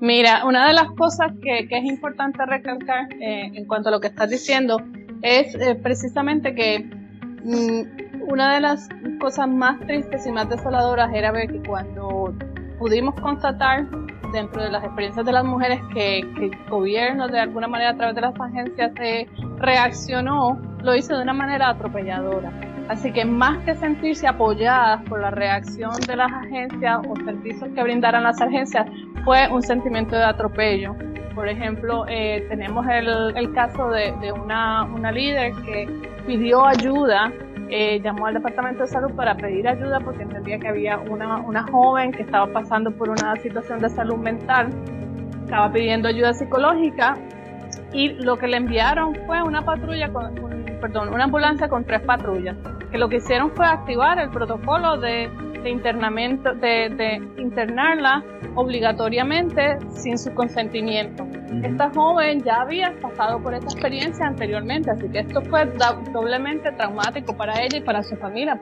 Mira, una de las cosas que, es importante recalcar eh, en cuanto a lo que estás diciendo es eh, precisamente que mm, una de las cosas más tristes y más desoladoras era ver que cuando pudimos constatar dentro de las experiencias de las mujeres que, el gobierno de alguna manera a través de las agencias reaccionó, lo hizo de una manera atropelladora. Así que más que sentirse apoyadas por la reacción de las agencias o servicios que brindaran las agencias, fue un sentimiento de atropello. Por ejemplo, eh, tenemos el, caso de, una, líder que pidió ayuda, eh, llamó al Departamento de Salud para pedir ayuda porque entendía que había una, una joven que estaba pasando por una situación de salud mental, estaba pidiendo ayuda psicológica y lo que le enviaron fue una patrulla con, perdón, una ambulancia con tres patrullas que lo que hicieron fue activar el protocolo de, internamiento, de, internarla obligatoriamente sin su consentimiento. Esta joven ya había pasado por esta experiencia anteriormente, así que esto fue doblemente traumático para ella y para su familia.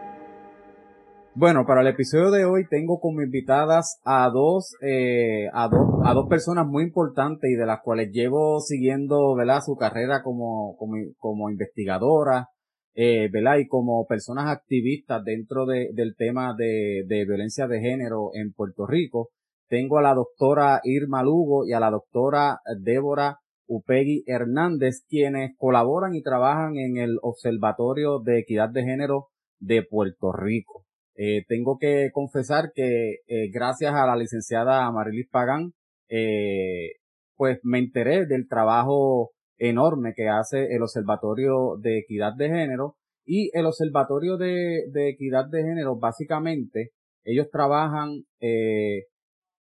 Bueno, para el episodio de hoy tengo como invitadas a dos, eh, a dos, a dos personas muy importantes y de las cuales llevo siguiendo, ¿verdad? Su carrera como, como, como investigadora, eh, ¿verdad? Y como personas activistas dentro de, del tema de, de violencia de género en Puerto Rico, tengo a la doctora Irma Lugo y a la doctora Débora Upegui Hernández, quienes colaboran y trabajan en el Observatorio de Equidad de Género de Puerto Rico. Eh, tengo que confesar que eh, gracias a la licenciada Marilis Pagán, eh, pues me enteré del trabajo enorme que hace el Observatorio de Equidad de Género y el Observatorio de, Equidad de Género básicamente ellos trabajan eh,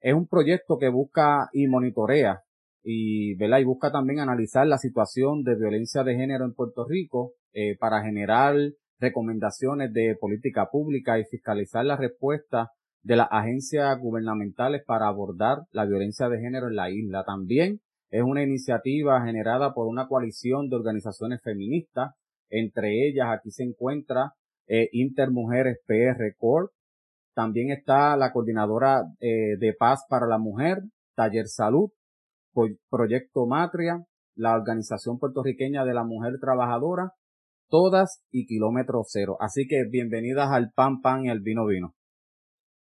es un proyecto que busca y monitorea y, ¿verdad? y busca también analizar la situación de violencia de género en Puerto Rico eh, para generar recomendaciones de política pública y fiscalizar la respuesta de las agencias gubernamentales para abordar la violencia de género en la isla. También es una iniciativa generada por una coalición de organizaciones feministas. Entre ellas aquí se encuentra eh, Intermujeres PR Corp. También está la coordinadora eh, de paz para la mujer, Taller Salud, Proyecto Matria, la organización puertorriqueña de la mujer trabajadora, todas y kilómetro cero. Así que bienvenidas al pan pan y al vino vino.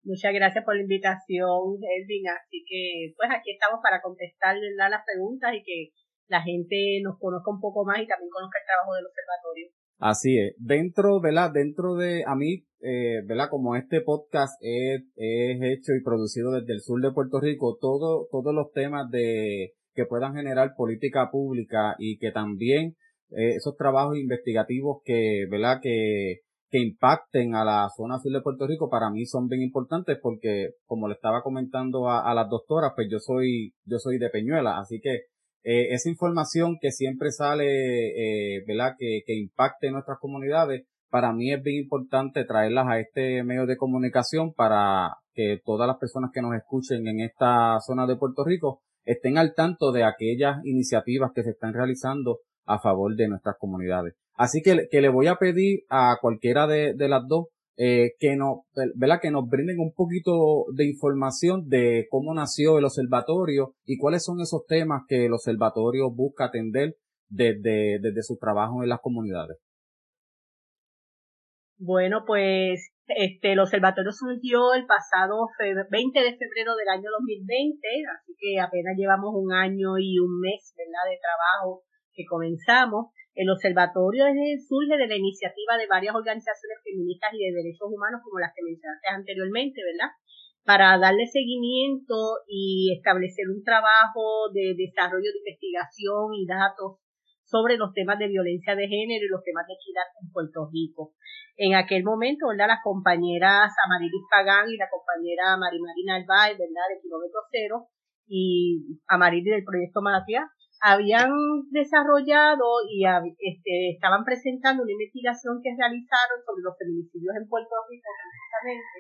Muchas gracias por la invitación, Elvin. Así que, pues aquí estamos para contestar las preguntas y que la gente nos conozca un poco más y también conozca el trabajo del observatorio. Así es. Dentro, ¿verdad? Dentro de, a mí, eh, ¿verdad? Como este podcast es, es hecho y producido desde el sur de Puerto Rico, todo, todos los temas de, que puedan generar política pública y que también eh, esos trabajos investigativos que, ¿verdad? Que, que impacten a la zona sur de Puerto Rico para mí son bien importantes porque como le estaba comentando a, las doctoras pues yo soy yo soy de Peñuela así que eh, esa información que siempre sale eh, verdad que, que impacte nuestras comunidades para mí es bien importante traerlas a este medio de comunicación para que todas las personas que nos escuchen en esta zona de Puerto Rico estén al tanto de aquellas iniciativas que se están realizando a favor de nuestras comunidades. Así que, que le voy a pedir a cualquiera de, de las dos eh, que nos, ¿verdad? que nos brinden un poquito de información de cómo nació el observatorio y cuáles son esos temas que el observatorio busca atender desde, desde su trabajo en las comunidades. Bueno, pues este, el observatorio surgió el pasado 20 de febrero del año 2020, así que apenas llevamos un año y un mes, ¿verdad?, de trabajo que comenzamos. El observatorio surge de la iniciativa de varias organizaciones feministas y de derechos humanos, como las que mencionaste anteriormente, ¿verdad? Para darle seguimiento y establecer un trabajo de desarrollo de investigación y datos sobre los temas de violencia de género y los temas de equidad en Puerto Rico. En aquel momento, ¿verdad? Las compañeras Amarilis Pagán y la compañera Marimarina Narváez, ¿verdad? De Kilómetro Cero y Amarilis del Proyecto Matria, habían desarrollado y este, estaban presentando una investigación que realizaron sobre los feminicidios en Puerto Rico precisamente,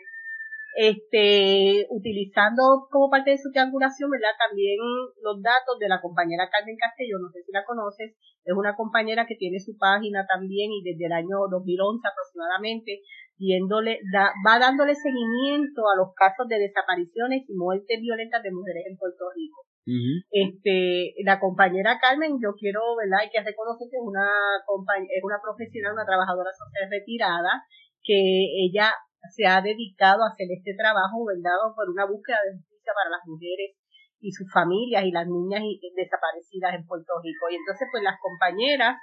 este, utilizando como parte de su triangulación, ¿verdad? También los datos de la compañera Carmen Castello, no sé si la conoces, es una compañera que tiene su página también y desde el año 2011 aproximadamente, viéndole, va dándole seguimiento a los casos de desapariciones y muertes violentas de mujeres en Puerto Rico. Este, la compañera Carmen, yo quiero, ¿verdad? Hay que reconocer que es una es una profesional, una trabajadora social retirada, que ella se ha dedicado a hacer este trabajo, ¿verdad? Por una búsqueda de justicia para las mujeres y sus familias y las niñas desaparecidas en Puerto Rico. Y entonces, pues las compañeras,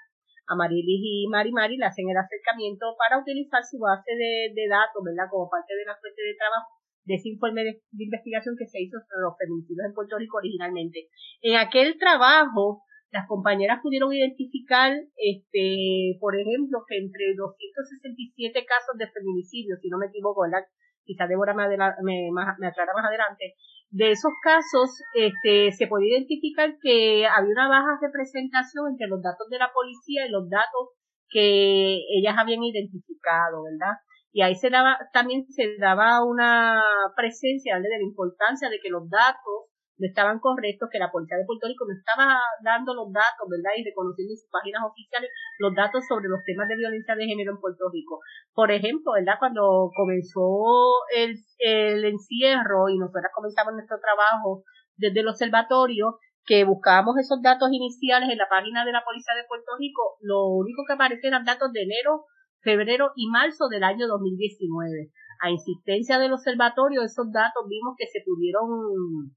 Amarilis y Mari Mari, le hacen el acercamiento para utilizar su base de, de datos, ¿verdad? Como parte de la fuente de trabajo de ese informe de, investigación que se hizo sobre los feminicidios en Puerto Rico originalmente. En aquel trabajo, las compañeras pudieron identificar, este, por ejemplo, que entre 267 casos de feminicidio, si no me equivoco, ¿verdad? Quizá Débora me, me, aclara más adelante, de esos casos este, se puede identificar que había una baja representación entre los datos de la policía y los datos que ellas habían identificado, ¿verdad? Y ahí se daba, también se daba una presencia de la importancia de que los datos no estaban correctos, que la Policía de Puerto Rico no estaba dando los datos, ¿verdad? Y reconociendo en sus páginas oficiales los datos sobre los temas de violencia de género en Puerto Rico. Por ejemplo, ¿verdad? Cuando comenzó el, encierro y nosotros comenzamos nuestro trabajo desde el observatorio, que buscábamos esos datos iniciales en la página de la Policía de Puerto Rico, lo único que aparecían eran datos de enero, febrero y marzo del año 2019. A insistencia del observatorio, esos datos vimos que se pudieron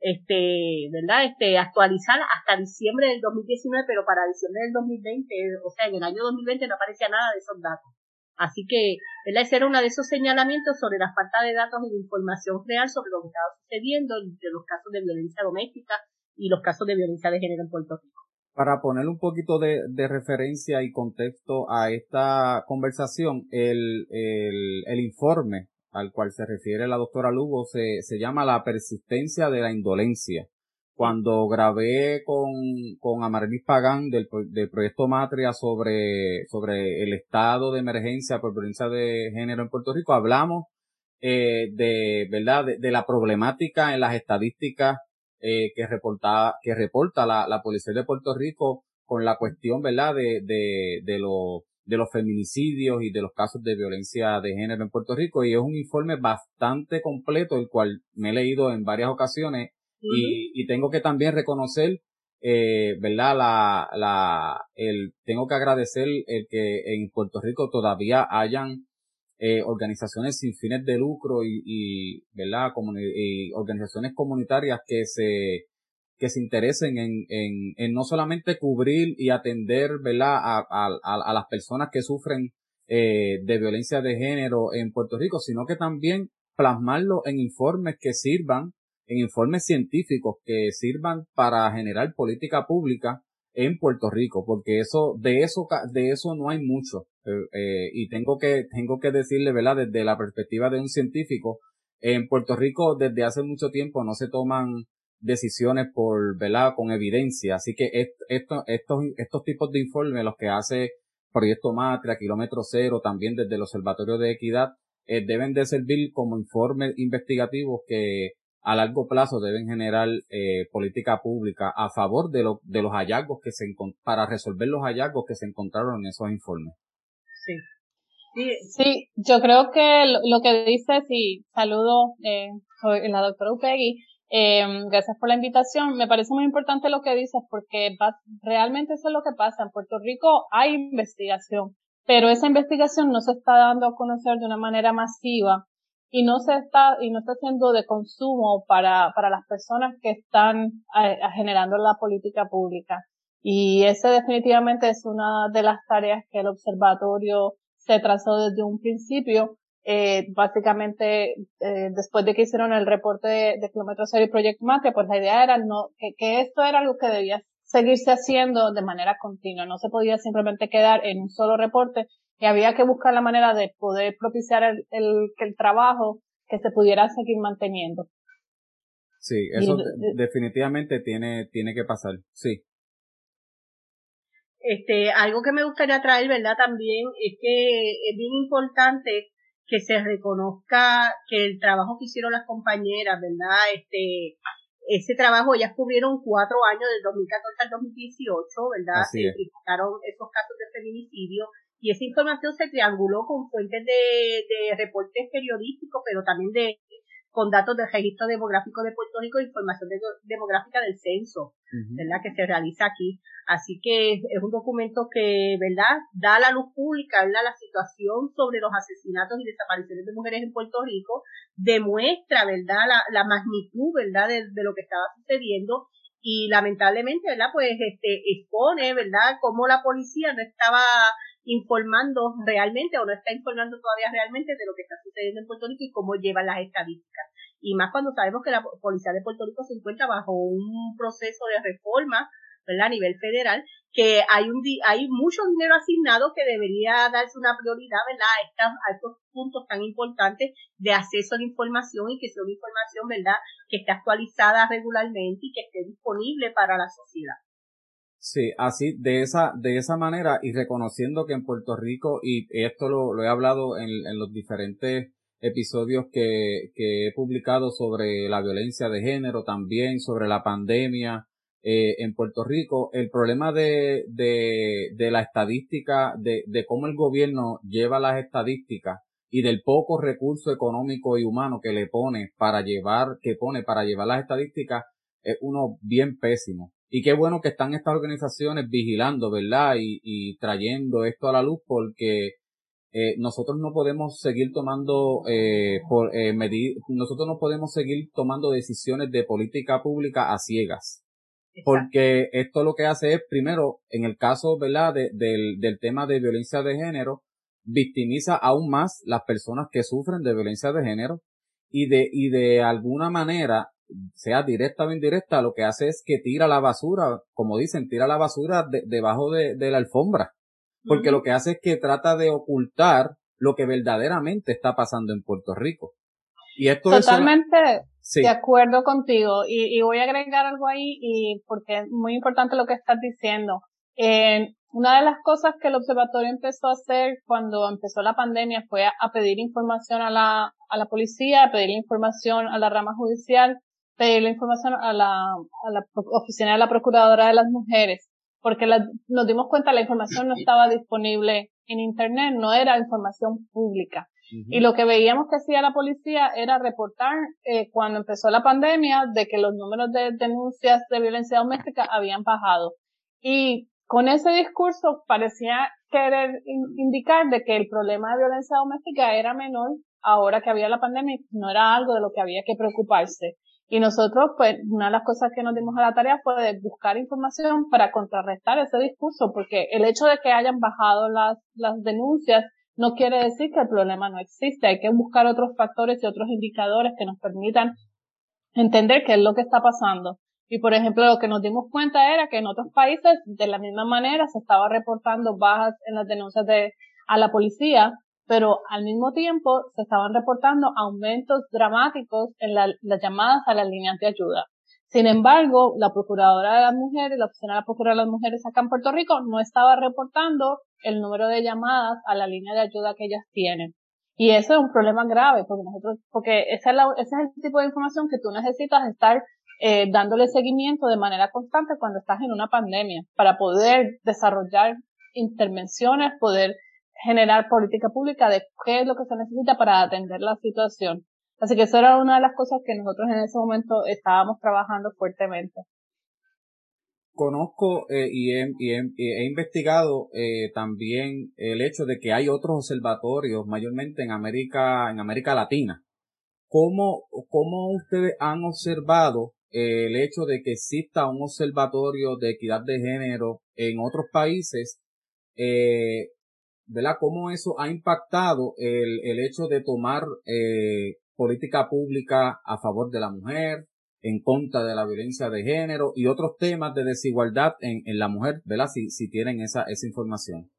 este, ¿verdad? Este, actualizar hasta diciembre del 2019, pero para diciembre del 2020, o sea, en el año 2020 no aparecía nada de esos datos. Así que, ¿verdad? Ese era uno de esos señalamientos sobre la falta de datos y de información real sobre lo que estaba sucediendo entre los casos de violencia doméstica y los casos de violencia de género en Puerto Rico. Para poner un poquito de, referencia y contexto a esta conversación, el, el, informe al cual se refiere la doctora Lugo se, se llama La persistencia de la indolencia. Cuando grabé con, con Amarilis Pagán del, del proyecto Matria sobre, sobre el estado de emergencia por violencia de género en Puerto Rico, hablamos eh, de, ¿verdad? De, la problemática en las estadísticas eh, que reporta, que reporta la, la Policía de Puerto Rico con la cuestión, ¿verdad? De, de, de los de los feminicidios y de los casos de violencia de género en Puerto Rico. Y es un informe bastante completo el cual me he leído en varias ocasiones. Y, y, tengo que también reconocer eh, verdad la la el tengo que agradecer el que en Puerto Rico todavía hayan eh, organizaciones sin fines de lucro y, y verdad y organizaciones comunitarias que se que se interesen en, en, en no solamente cubrir y atender ¿verdad? A, a, a las personas que sufren eh, de violencia de género en Puerto Rico, sino que también plasmarlo en informes que sirvan, en informes científicos que sirvan para generar política pública en Puerto Rico, porque eso, de eso, de eso no hay mucho. Eh, y tengo que, tengo que decirle, ¿verdad? Desde la perspectiva de un científico, en Puerto Rico desde hace mucho tiempo no se toman decisiones por, ¿verdad? Con evidencia. Así que esto, estos, estos tipos de informes, los que hace Proyecto Matria, Kilómetro Cero, también desde el Observatorio de Equidad, eh, deben de servir como informes investigativos que a largo plazo deben generar eh, política pública a favor de, lo, de los hallazgos que se para resolver los hallazgos que se encontraron en esos informes. Sí. Sí, yo creo que lo, que dice, sí, saludo, eh, soy la doctora Upegui, eh, gracias por la invitación. Me parece muy importante lo que dices porque realmente eso es lo que pasa. En Puerto Rico hay investigación, pero esa investigación no se está dando a conocer de una manera masiva y no se está y no está siendo de consumo para para las personas que están eh, generando la política pública. Y ese definitivamente es una de las tareas que el observatorio se trazó desde un principio eh, básicamente eh, después de que hicieron el reporte de, de Kilómetro Cero y Project Mate, pues la idea era no, que, que, esto era algo que debía seguirse haciendo de manera continua, no se podía simplemente quedar en un solo reporte y había que buscar la manera de poder propiciar el, el, el trabajo que se pudiera seguir manteniendo. Sí, eso definitivamente tiene, tiene que pasar, sí. Este, algo que me gustaría traer, ¿verdad? También es que es bien importante que se reconozca que el trabajo que hicieron las compañeras, ¿verdad? Este, ese trabajo, ellas cubrieron cuatro años, del 2014 al 2018, ¿verdad? Se identificaron esos casos de feminicidio y esa información se trianguló con fuentes de, de reportes periodísticos, pero también de con datos del registro demográfico de Puerto Rico e información demográfica del censo, ¿verdad? Que se realiza aquí. Así que es un documento que, ¿verdad? Da a la luz pública, ¿verdad? La situación sobre los asesinatos y desapariciones de mujeres en Puerto Rico, demuestra, ¿verdad? La, la magnitud, ¿verdad? De, de lo que estaba sucediendo y lamentablemente, ¿verdad? Pues este expone, ¿verdad? Cómo la policía no estaba informando realmente o no está informando todavía realmente de lo que está sucediendo en Puerto Rico y cómo llevan las estadísticas. Y más cuando sabemos que la Policía de Puerto Rico se encuentra bajo un proceso de reforma ¿verdad? a nivel federal, que hay un hay mucho dinero asignado que debería darse una prioridad ¿verdad? A, estos puntos tan importantes de acceso a la información y que sea una información ¿verdad? que esté actualizada regularmente y que esté disponible para la sociedad. Sí, así, de esa, de esa manera y reconociendo que en Puerto Rico, y esto lo, lo he hablado en, en, los diferentes episodios que, que he publicado sobre la violencia de género, también sobre la pandemia eh, en Puerto Rico, el problema de, de, de la estadística, de, de cómo el gobierno lleva las estadísticas y del poco recurso económico y humano que le pone para llevar, que pone para llevar las estadísticas, es uno bien pésimo. Y qué bueno que están estas organizaciones vigilando, ¿verdad? Y, y trayendo esto a la luz porque eh, nosotros no podemos seguir tomando eh, por eh, medir, nosotros no podemos seguir tomando decisiones de política pública a ciegas. Porque esto lo que hace es, primero, en el caso, ¿verdad?, de, del, del tema de violencia de género, victimiza aún más las personas que sufren de violencia de género y de, y de alguna manera sea directa o indirecta, lo que hace es que tira la basura, como dicen, tira la basura debajo de, la alfombra. Porque lo que hace es que trata de ocultar lo que verdaderamente está pasando en Puerto Rico. Y esto Totalmente de acuerdo contigo. Y, voy a agregar algo ahí, y porque es muy importante lo que estás diciendo. una de las cosas que el observatorio empezó a hacer cuando empezó la pandemia fue a, a pedir información a la, a la policía, a pedir información a la rama judicial pedir la información a la, a la oficina de la Procuradora de las Mujeres, porque nos dimos cuenta que la información no estaba disponible en Internet, no era información pública. Y lo que veíamos que hacía la policía era reportar eh, cuando empezó la pandemia de que los números de denuncias de violencia doméstica habían bajado. Y con ese discurso parecía querer indicar de que el problema de violencia doméstica era menor ahora que había la pandemia, no era algo de lo que había que preocuparse. Y nosotros, pues, una de las cosas que nos dimos a la tarea fue de buscar información para contrarrestar ese discurso, porque el hecho de que hayan bajado las, las denuncias no quiere decir que el problema no existe. Hay que buscar otros factores y otros indicadores que nos permitan entender qué es lo que está pasando. Y por ejemplo, lo que nos dimos cuenta era que en otros países, de la misma manera, se estaba reportando bajas en las denuncias de, a la policía, pero al mismo tiempo se estaban reportando aumentos dramáticos en las llamadas a las líneas de ayuda. Sin embargo, la Procuradora de las Mujeres, la Oficina de la Procuradora de las Mujeres acá en Puerto Rico, no estaba reportando el número de llamadas a la línea de ayuda que ellas tienen. Y eso es un problema grave, porque nosotros, porque ese es, ese es el tipo de información que tú necesitas estar eh, dándole seguimiento de manera constante cuando estás en una pandemia, para poder desarrollar intervenciones, poder generar política pública de qué es lo que se necesita para atender la situación. Así que eso era una de las cosas que nosotros en ese momento estábamos trabajando fuertemente. Conozco eh, y, he, investigado eh, también el hecho de que hay otros observatorios, mayormente en América, en América Latina. ¿Cómo, cómo ustedes han observado el hecho de que exista un observatorio de equidad de género en otros países eh, ¿verdad? Cómo eso ha impactado el, el hecho de tomar eh, política pública a favor de la mujer, en contra de la violencia de género y otros temas de desigualdad en, en la mujer, ¿verdad? Si, si tienen esa, esa información.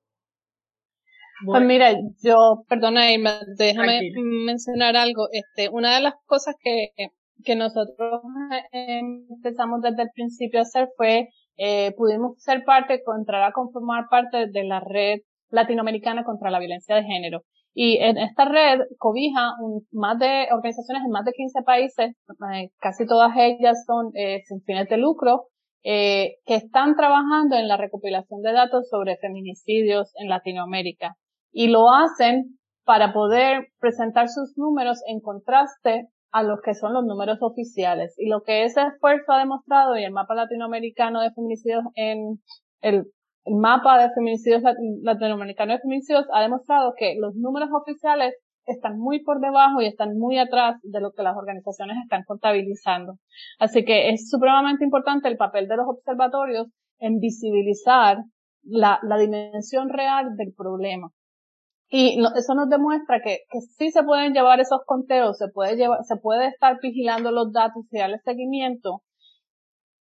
Pues mira, yo, perdona, déjame mencionar algo. Este, una de las cosas que, que nosotros eh, empezamos desde el principio a hacer fue, eh, pudimos ser parte, entrar a conformar parte de la red latinoamericana contra la violencia de género. Y en esta red cobija más de organizaciones en más de 15 países, eh, casi todas ellas son eh, sin fines de lucro, eh, que están trabajando en la recopilación de datos sobre feminicidios en Latinoamérica. Y lo hacen para poder presentar sus números en contraste a los que son los números oficiales. Y lo que ese esfuerzo ha demostrado y el mapa latinoamericano de feminicidios en el, mapa de feminicidios latinoamericano de feminicidios ha demostrado que los números oficiales están muy por debajo y están muy atrás de lo que las organizaciones están contabilizando. Así que es supremamente importante el papel de los observatorios en visibilizar la, la dimensión real del problema. Y eso nos demuestra que, que sí se pueden llevar esos conteos, se puede llevar, se puede estar vigilando los datos y darle seguimiento.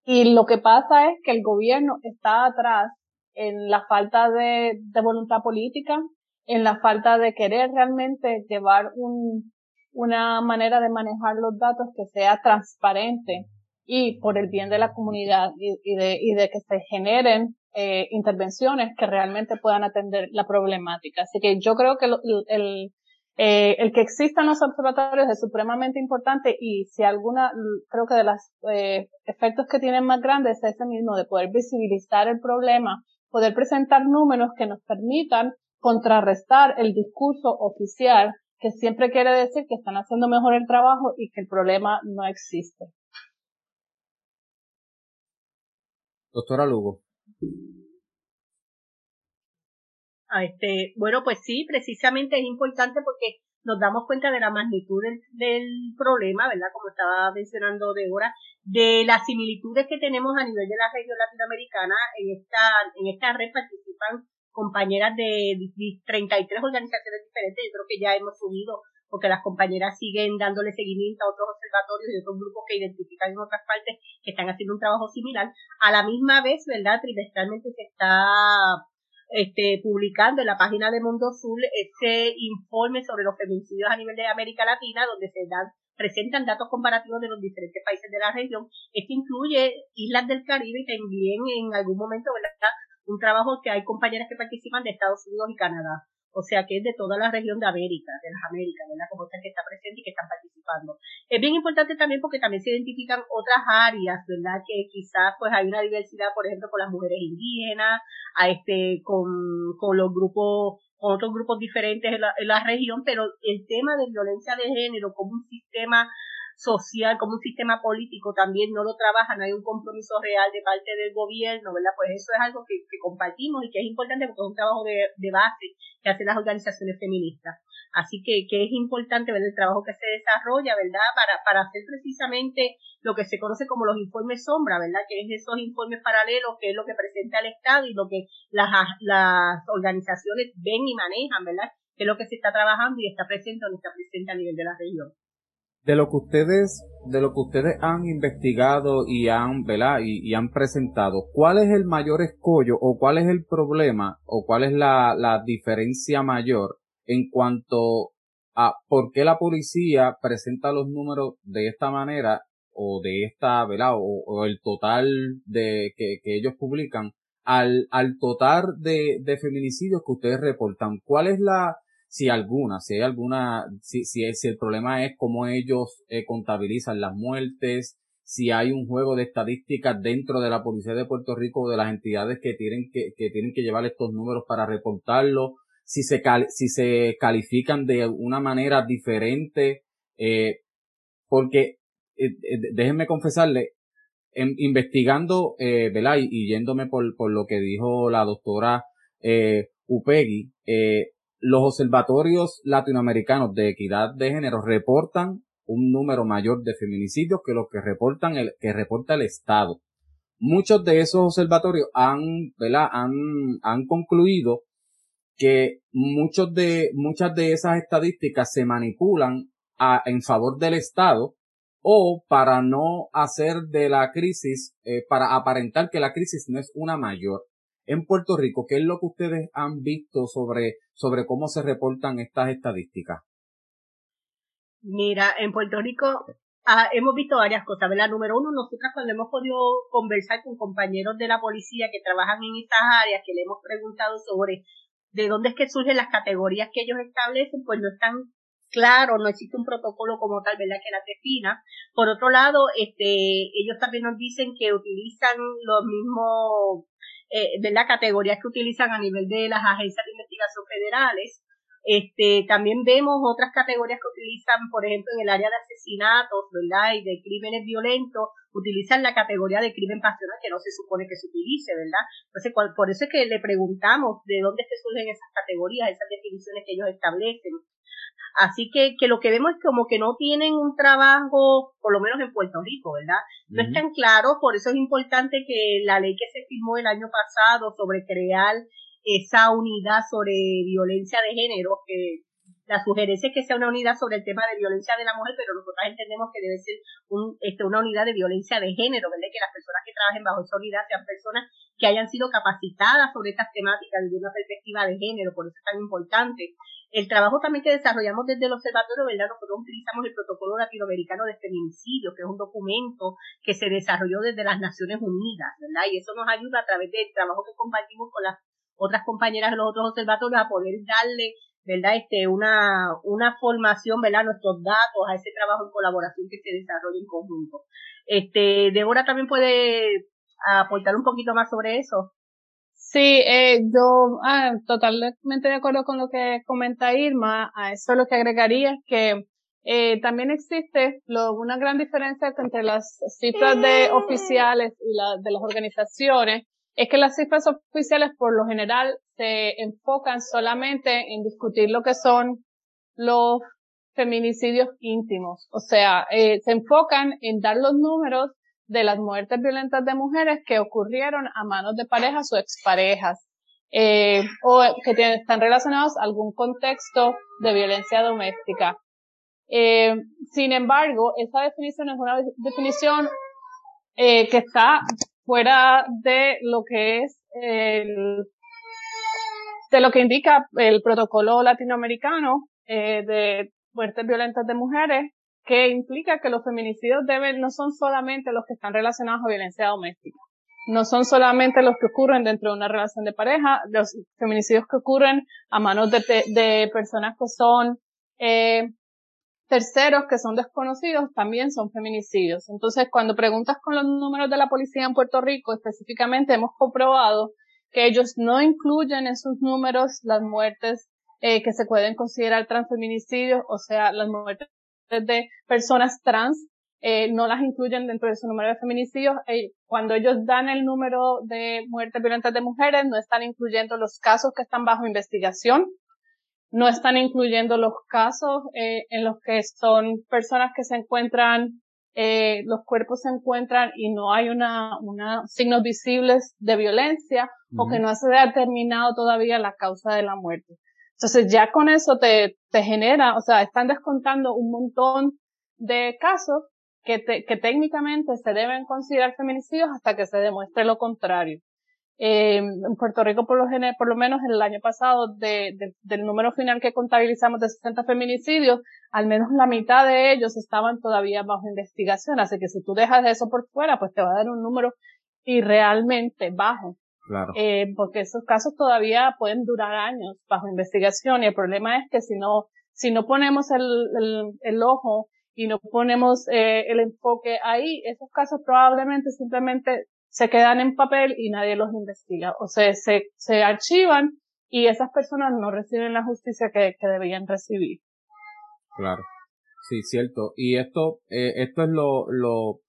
Y lo que pasa es que el gobierno está atrás en la falta de, voluntad política, en la falta de querer realmente llevar un, una manera de manejar los datos que sea transparente y por el bien de la comunidad y, de, que se generen eh, intervenciones que realmente puedan atender la problemática. Así que yo creo que el, eh, el que existan los observatorios es supremamente importante y si alguna, creo que de los eh, efectos que tienen más grandes es ese mismo de poder visibilizar el problema, poder presentar números que nos permitan contrarrestar el discurso oficial que siempre quiere decir que están haciendo mejor el trabajo y que el problema no existe. Doctora Lugo. Ah, este, bueno, pues sí, precisamente es importante porque nos damos cuenta de la magnitud del, problema, ¿verdad? Como estaba mencionando Débora, de las similitudes que tenemos a nivel de la región latinoamericana. En esta, en esta red participan compañeras de 33 organizaciones diferentes. Yo creo que ya hemos subido porque las compañeras siguen dándole seguimiento a otros observatorios y otros grupos que identifican en otras partes que están haciendo un trabajo similar. A la misma vez, ¿verdad? Trimestralmente se está este, publicando en la página de Mundo Azul ese informe sobre los feminicidios a nivel de América Latina, donde se dan presentan datos comparativos de los diferentes países de la región. Esto incluye islas del Caribe y también en algún momento, ¿verdad? Un trabajo que hay compañeras que participan de Estados Unidos y Canadá o sea que es de toda la región de América, de las Américas, ¿verdad? Como esta que está presente y que están participando. Es bien importante también porque también se identifican otras áreas, ¿verdad? Que quizás pues hay una diversidad, por ejemplo, con las mujeres indígenas, a este, con, con los grupos, con otros grupos diferentes en la, en la región, pero el tema de violencia de género como un sistema social, como un sistema político también no lo trabaja, no hay un compromiso real de parte del gobierno, ¿verdad? Pues eso es algo que, compartimos y que es importante porque es un trabajo de, base que hacen las organizaciones feministas. Así que, que es importante ver el trabajo que se desarrolla, ¿verdad? Para, para hacer precisamente lo que se conoce como los informes sombra, ¿verdad? Que es esos informes paralelos, que es lo que presenta el Estado y lo que las, las organizaciones ven y manejan, ¿verdad? Que es lo que se está trabajando y está presente o no está presente a nivel de la región de lo que ustedes, de lo que ustedes han investigado y han, ¿verdad? Y, han presentado, ¿cuál es el mayor escollo o cuál es el problema o cuál es la, la diferencia mayor en cuanto a por qué la policía presenta los números de esta manera o de esta, ¿verdad? O, el total de que, que ellos publican al, al total de, de feminicidios que ustedes reportan. ¿Cuál es la, si alguna, si hay alguna, si, si, si el problema es cómo ellos eh, contabilizan las muertes, si hay un juego de estadísticas dentro de la Policía de Puerto Rico o de las entidades que tienen que, que tienen que llevar estos números para reportarlo, si se, si se califican de una manera diferente, eh, porque eh, eh déjenme confesarle, en, investigando, eh, ¿verdad? Y, yéndome por, por lo que dijo la doctora eh, Upegui, eh, los observatorios latinoamericanos de equidad de género reportan un número mayor de feminicidios que los que reportan el, que reporta el Estado. Muchos de esos observatorios han, ¿verdad? han, han concluido que muchos de, muchas de esas estadísticas se manipulan a, en favor del Estado o para no hacer de la crisis, eh, para aparentar que la crisis no es una mayor en Puerto Rico, ¿qué es lo que ustedes han visto sobre, sobre cómo se reportan estas estadísticas? Mira, en Puerto Rico ah, hemos visto varias cosas, ¿verdad? Número uno, nosotras cuando hemos podido conversar con compañeros de la policía que trabajan en estas áreas, que le hemos preguntado sobre de dónde es que surgen las categorías que ellos establecen, pues no están claro, no existe un protocolo como tal, ¿verdad? Que las defina. Por otro lado, este, ellos también nos dicen que utilizan los mismos eh, de las categorías que utilizan a nivel de las agencias de investigación federales Este, también vemos otras categorías que utilizan, por ejemplo, en el área de asesinatos, ¿verdad? Y de crímenes violentos, utilizan la categoría de crimen pasional que no se supone que se utilice, ¿verdad? Entonces, por eso es que le preguntamos de dónde se surgen esas categorías, esas definiciones que ellos establecen. Así que, que lo que vemos es como que no tienen un trabajo, por lo menos en Puerto Rico, ¿verdad? No es tan claro, por eso es importante que la ley que se firmó el año pasado sobre crear esa unidad sobre violencia de género, que la sugerencia es que sea una unidad sobre el tema de violencia de la mujer, pero nosotros entendemos que debe ser un, este, una unidad de violencia de género, ¿verdad? Que las personas que trabajen bajo esa unidad sean personas que hayan sido capacitadas sobre estas temáticas desde una perspectiva de género, por eso es tan importante. El trabajo también que desarrollamos desde el observatorio, ¿verdad? Nosotros utilizamos el protocolo latinoamericano de feminicidio, que es un documento que se desarrolló desde las Naciones Unidas, ¿verdad? Y eso nos ayuda a través del trabajo que compartimos con las otras compañeras de los otros observatorios a poder darle, ¿verdad? Este, una, una formación, ¿verdad? Nuestros datos a ese trabajo en colaboración que se desarrolla en conjunto. Este, Débora también puede aportar un poquito más sobre eso. Sí, eh, yo ah, totalmente de acuerdo con lo que comenta Irma. A eso lo que agregaría es que eh, también existe lo, una gran diferencia entre las cifras de oficiales y las de las organizaciones es que las cifras oficiales por lo general se enfocan solamente en discutir lo que son los feminicidios íntimos. O sea, eh, se enfocan en dar los números de las muertes violentas de mujeres que ocurrieron a manos de parejas o exparejas, eh, o que están relacionados a algún contexto de violencia doméstica. Eh, sin embargo, esa definición es una definición que está fuera de lo que es el, de lo que indica el protocolo latinoamericano eh, de muertes violentas de mujeres, que implica que los feminicidios deben, no son solamente los que están relacionados a violencia doméstica, no son solamente los que ocurren dentro de una relación de pareja, los feminicidios que ocurren a manos de, de personas que son eh, terceros que son desconocidos también son feminicidios. Entonces, cuando preguntas con los números de la policía en Puerto Rico, específicamente hemos comprobado que ellos no incluyen en sus números las muertes eh, que se pueden considerar transfeminicidios, o sea, las muertes de personas trans, eh, no las incluyen dentro de su número de feminicidios. Eh, cuando ellos dan el número de muertes violentas de mujeres, no están incluyendo los casos que están bajo investigación, no están incluyendo los casos eh, en los que son personas que se encuentran, eh, los cuerpos se encuentran y no hay una, una signos visibles de violencia o que no se ha determinado todavía la causa de la muerte. Entonces ya con eso te, te genera, o sea, están descontando un montón de casos que, que técnicamente se deben considerar feminicidios hasta que se demuestre lo contrario. Eh, en Puerto Rico, por lo, general, por lo menos en el año pasado, de, del número final que contabilizamos de 60 feminicidios, al menos la mitad de ellos estaban todavía bajo investigación. Así que si tú dejas eso por fuera, pues te va a dar un número irrealmente bajo. Claro. Eh, porque esos casos todavía pueden durar años bajo investigación y el problema es que si no, si no ponemos el, el, el ojo y no ponemos eh, el enfoque ahí, esos casos probablemente simplemente se quedan en papel y nadie los investiga. O sea, se, se archivan y esas personas no reciben la justicia que, que debían recibir. Claro. Sí, cierto. Y esto, eh, esto es lo, lo,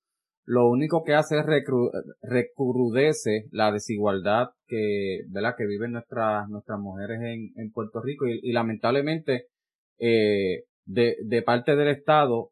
lo único que hace es recru, recrudece la desigualdad que, ¿verdad? que viven nuestras, nuestras mujeres en, en Puerto Rico y, y lamentablemente, eh, de, de parte del Estado,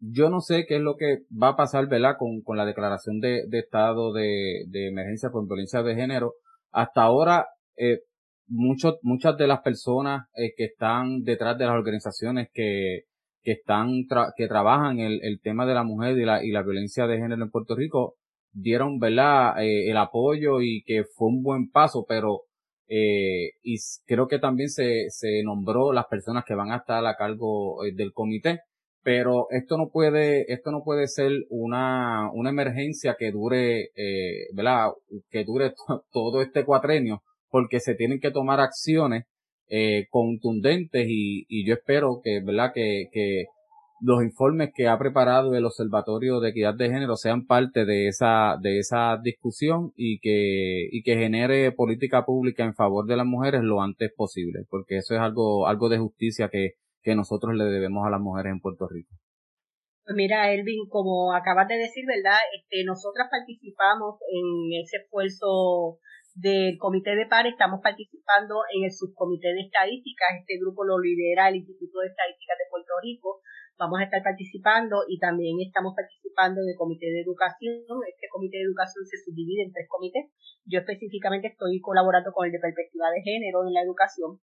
yo no sé qué es lo que va a pasar, ¿verdad? Con, con la declaración de, de estado de, de, emergencia por violencia de género. Hasta ahora, eh, muchos, muchas de las personas eh, que están detrás de las organizaciones que, que están, que trabajan el, el tema de la mujer y la, y la violencia de género en Puerto Rico, dieron, ¿verdad? Eh, el apoyo y que fue un buen paso, pero eh, y creo que también se, se nombró las personas que van a estar a cargo eh, del comité pero esto no puede, esto no puede ser una, una emergencia que dure, eh, ¿verdad? Que dure todo este cuatrenio, porque se tienen que tomar acciones eh, contundentes y, y yo espero que, ¿verdad? Que, que los informes que ha preparado el Observatorio de Equidad de Género sean parte de esa, de esa discusión y que, y que genere política pública en favor de las mujeres lo antes posible, porque eso es algo, algo de justicia que, que nosotros le debemos a las mujeres en Puerto Rico. Pues mira, Elvin, como acabas de decir, ¿verdad? Este, nosotras participamos en ese esfuerzo del Comité de Par, estamos participando en el Subcomité de Estadísticas, este grupo lo lidera el Instituto de Estadísticas de Puerto Rico, vamos a estar participando y también estamos participando en el Comité de Educación. Este Comité de Educación se subdivide en tres comités. Yo específicamente estoy colaborando con el de Perspectiva de Género en la educación.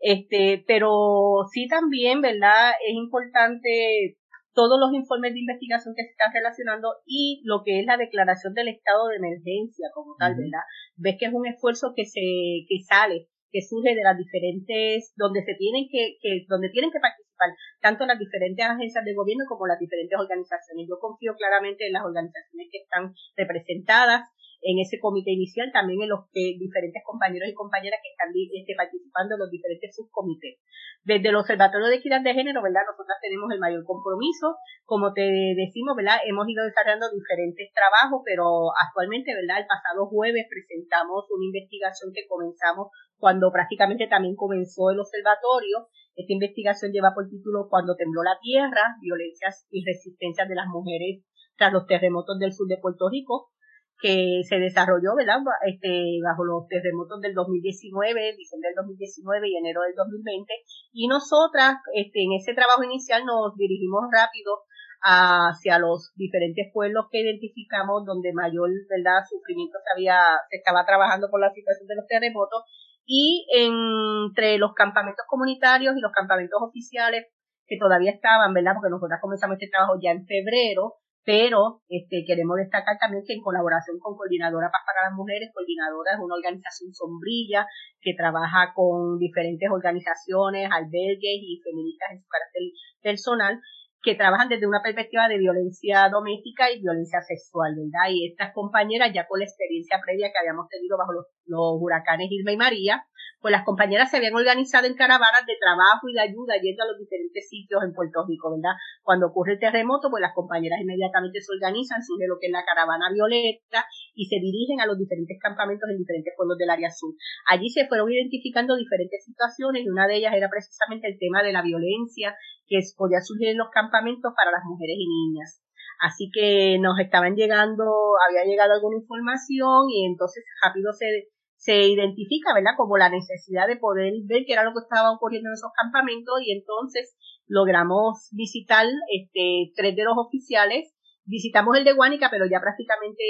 Este, pero sí también, ¿verdad? Es importante todos los informes de investigación que se están relacionando y lo que es la declaración del estado de emergencia como tal, ¿verdad? Ves que es un esfuerzo que se, que sale que surge de las diferentes, donde se tienen que, que, donde tienen que participar tanto las diferentes agencias de gobierno como las diferentes organizaciones. Yo confío claramente en las organizaciones que están representadas en ese comité inicial, también en los que diferentes compañeros y compañeras que están este, participando en los diferentes subcomités. Desde el Observatorio de Equidad de Género, ¿verdad? Nosotras tenemos el mayor compromiso. Como te decimos, ¿verdad? Hemos ido desarrollando diferentes trabajos, pero actualmente, ¿verdad? El pasado jueves presentamos una investigación que comenzamos cuando prácticamente también comenzó el observatorio. Esta investigación lleva por título Cuando tembló la tierra, violencias y resistencias de las mujeres tras los terremotos del sur de Puerto Rico, que se desarrolló, ¿verdad? Este, bajo los terremotos del 2019, diciembre del 2019 y enero del 2020. Y nosotras, este, en ese trabajo inicial nos dirigimos rápido hacia los diferentes pueblos que identificamos donde mayor verdad sufrimiento se había se estaba trabajando por la situación de los terremotos y entre los campamentos comunitarios y los campamentos oficiales que todavía estaban, ¿verdad? Porque nosotros comenzamos este trabajo ya en febrero, pero este, queremos destacar también que en colaboración con Coordinadora Paz para las Mujeres, Coordinadora es una organización sombrilla que trabaja con diferentes organizaciones, albergues y feministas en su carácter personal, que trabajan desde una perspectiva de violencia doméstica y violencia sexual, ¿verdad? Y estas compañeras, ya con la experiencia previa que habíamos tenido bajo los, huracanes Irma y María, pues las compañeras se habían organizado en caravanas de trabajo y de ayuda yendo a los diferentes sitios en Puerto Rico, ¿verdad? Cuando ocurre el terremoto, pues las compañeras inmediatamente se organizan, surge lo que es la caravana violeta y se dirigen a los diferentes campamentos en diferentes pueblos del área sur. Allí se fueron identificando diferentes situaciones y una de ellas era precisamente el tema de la violencia que podía surgir en los campamentos para las mujeres y niñas. Así que nos estaban llegando, había llegado alguna información y entonces rápido se, se identifica, ¿verdad? Como la necesidad de poder ver qué era lo que estaba ocurriendo en esos campamentos y entonces logramos visitar este, tres de los oficiales. Visitamos el de Guánica, pero ya prácticamente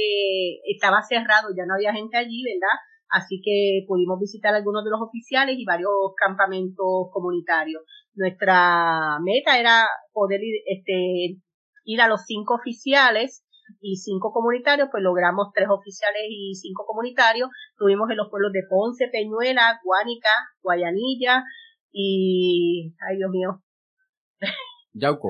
estaba cerrado, ya no había gente allí, ¿verdad? Así que pudimos visitar algunos de los oficiales y varios campamentos comunitarios. Nuestra meta era poder ir, este, ir a los cinco oficiales y cinco comunitarios, pues logramos tres oficiales y cinco comunitarios. Tuvimos en los pueblos de Ponce, Peñuela, Guánica, Guayanilla y, ay Dios mío. Yauco.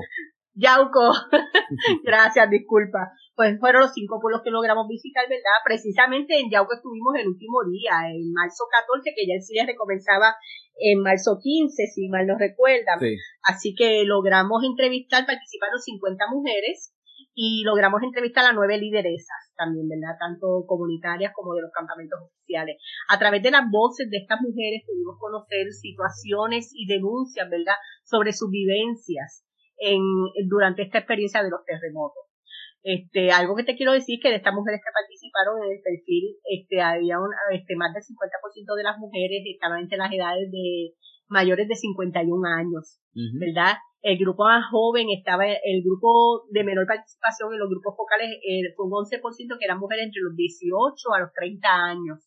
Yauco. Gracias, disculpa. Pues fueron los cinco pueblos que logramos visitar, ¿verdad? Precisamente en Yauco estuvimos el último día, en marzo 14, que ya el cierre comenzaba en marzo 15, si mal no recuerdan. Así que logramos entrevistar, participaron 50 mujeres y logramos entrevistar a nueve lideresas también, ¿verdad? Tanto comunitarias como de los campamentos oficiales. A través de las voces de estas mujeres pudimos conocer situaciones y denuncias, ¿verdad? Sobre sus vivencias en, durante esta experiencia de los terremotos. Este, algo que te quiero decir que de estas mujeres que participaron en el perfil, este, había un, este, más del 50% de las mujeres estaban entre las edades de mayores de 51 años, ¿verdad? El grupo más joven estaba, el grupo de menor participación en los grupos focales eh, fue un 11% que eran mujeres entre los 18 a los 30 años.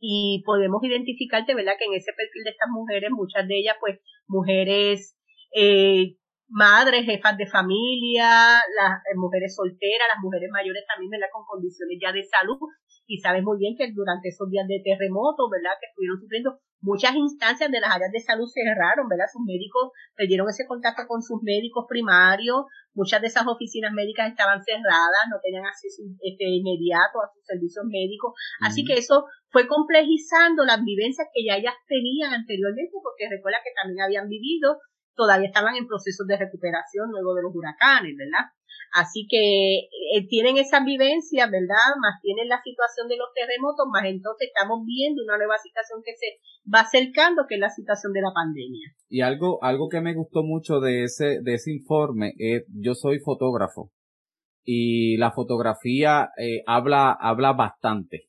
Y podemos identificarte, ¿verdad? Que en ese perfil de estas mujeres, muchas de ellas, pues, mujeres eh, madres, jefas de familia, las eh, mujeres solteras, las mujeres mayores también, ¿verdad? Con condiciones ya de salud. Y sabes muy bien que durante esos días de terremoto, ¿verdad? Que estuvieron sufriendo muchas instancias de las áreas de salud cerraron, ¿verdad? Sus médicos perdieron ese contacto con sus médicos primarios, muchas de esas oficinas médicas estaban cerradas, no tenían acceso este, inmediato a sus servicios médicos. Así que eso fue complejizando las vivencias que ya ellas tenían anteriormente, porque recuerda que también habían vivido todavía estaban en procesos de recuperación luego de los huracanes, ¿verdad? Así que eh, tienen esa vivencia, ¿verdad? Más tienen la situación de los terremotos, más entonces estamos viendo una nueva situación que se va acercando, que es la situación de la pandemia. Y algo, algo que me gustó mucho de ese, de ese informe es, yo soy fotógrafo y la fotografía eh, habla, habla bastante.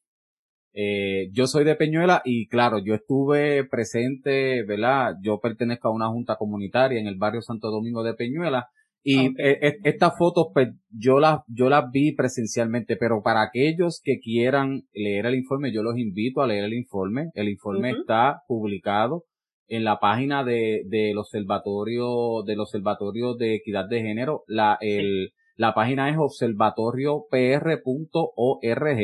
Eh, yo soy de Peñuela y claro, yo estuve presente, ¿verdad? Yo pertenezco a una junta comunitaria en el barrio Santo Domingo de Peñuela y eh, estas fotos pues yo las, yo las vi presencialmente, pero para aquellos que quieran leer el informe, yo los invito a leer el informe. El informe está publicado en la página de, del observatorio, del observatorio de equidad de género. La, el, la página es observatoriopr.org.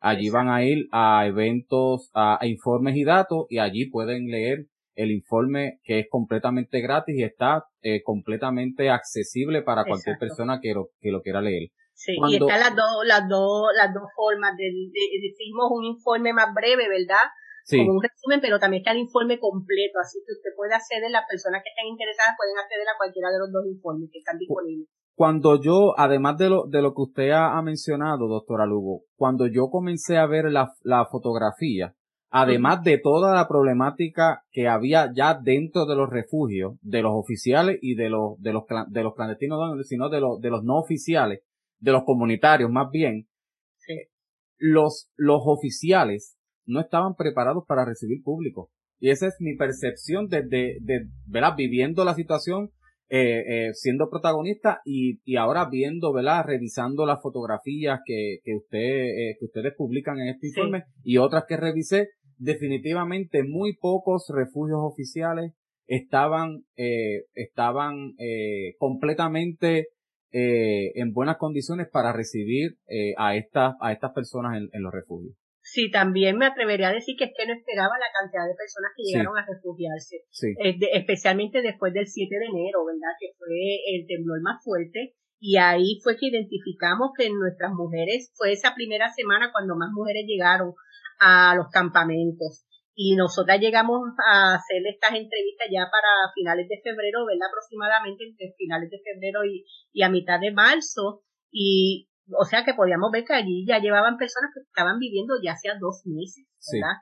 Allí van a ir a eventos, a, informes y datos y allí pueden leer el informe que es completamente gratis y está eh, completamente accesible para cualquier persona que lo, que lo quiera leer. Sí, y están las dos, las dos, las dos formas de, decimos un informe más breve, ¿verdad? Sí. Como un resumen, pero también está el informe completo, así que usted puede acceder, las personas que estén interesadas pueden acceder a cualquiera de los dos informes que están disponibles cuando yo, además de lo, de lo que usted ha, mencionado, doctora Lugo, cuando yo comencé a ver la, la fotografía, además de toda la problemática que había ya dentro de los refugios, de los oficiales y de los, de los, de los clandestinos, sino de los, de los no oficiales, de los comunitarios más bien, los, los oficiales no estaban preparados para recibir público. Y esa es mi percepción desde, de, ¿verdad? Viviendo la situación eh, eh, siendo protagonista y, y, ahora viendo, ¿verdad? Revisando las fotografías que, que, usted, eh, que ustedes publican en este informe y otras que revisé, definitivamente muy pocos refugios oficiales estaban, eh, estaban eh, completamente eh, en buenas condiciones para recibir eh, a, estas a estas personas en, en los refugios. Sí, también me atrevería a decir que es que no esperaba la cantidad de personas que llegaron a refugiarse, especialmente después del 7 de enero, ¿verdad? Que fue el temblor más fuerte. Y ahí fue que identificamos que nuestras mujeres, fue esa primera semana cuando más mujeres llegaron a los campamentos. Y nosotras llegamos a hacer estas entrevistas ya para finales de febrero, ¿verdad? Aproximadamente entre finales de febrero y, y a mitad de marzo. Y o sea que podíamos ver que allí ya llevaban personas que estaban viviendo ya hacía dos meses, ¿verdad?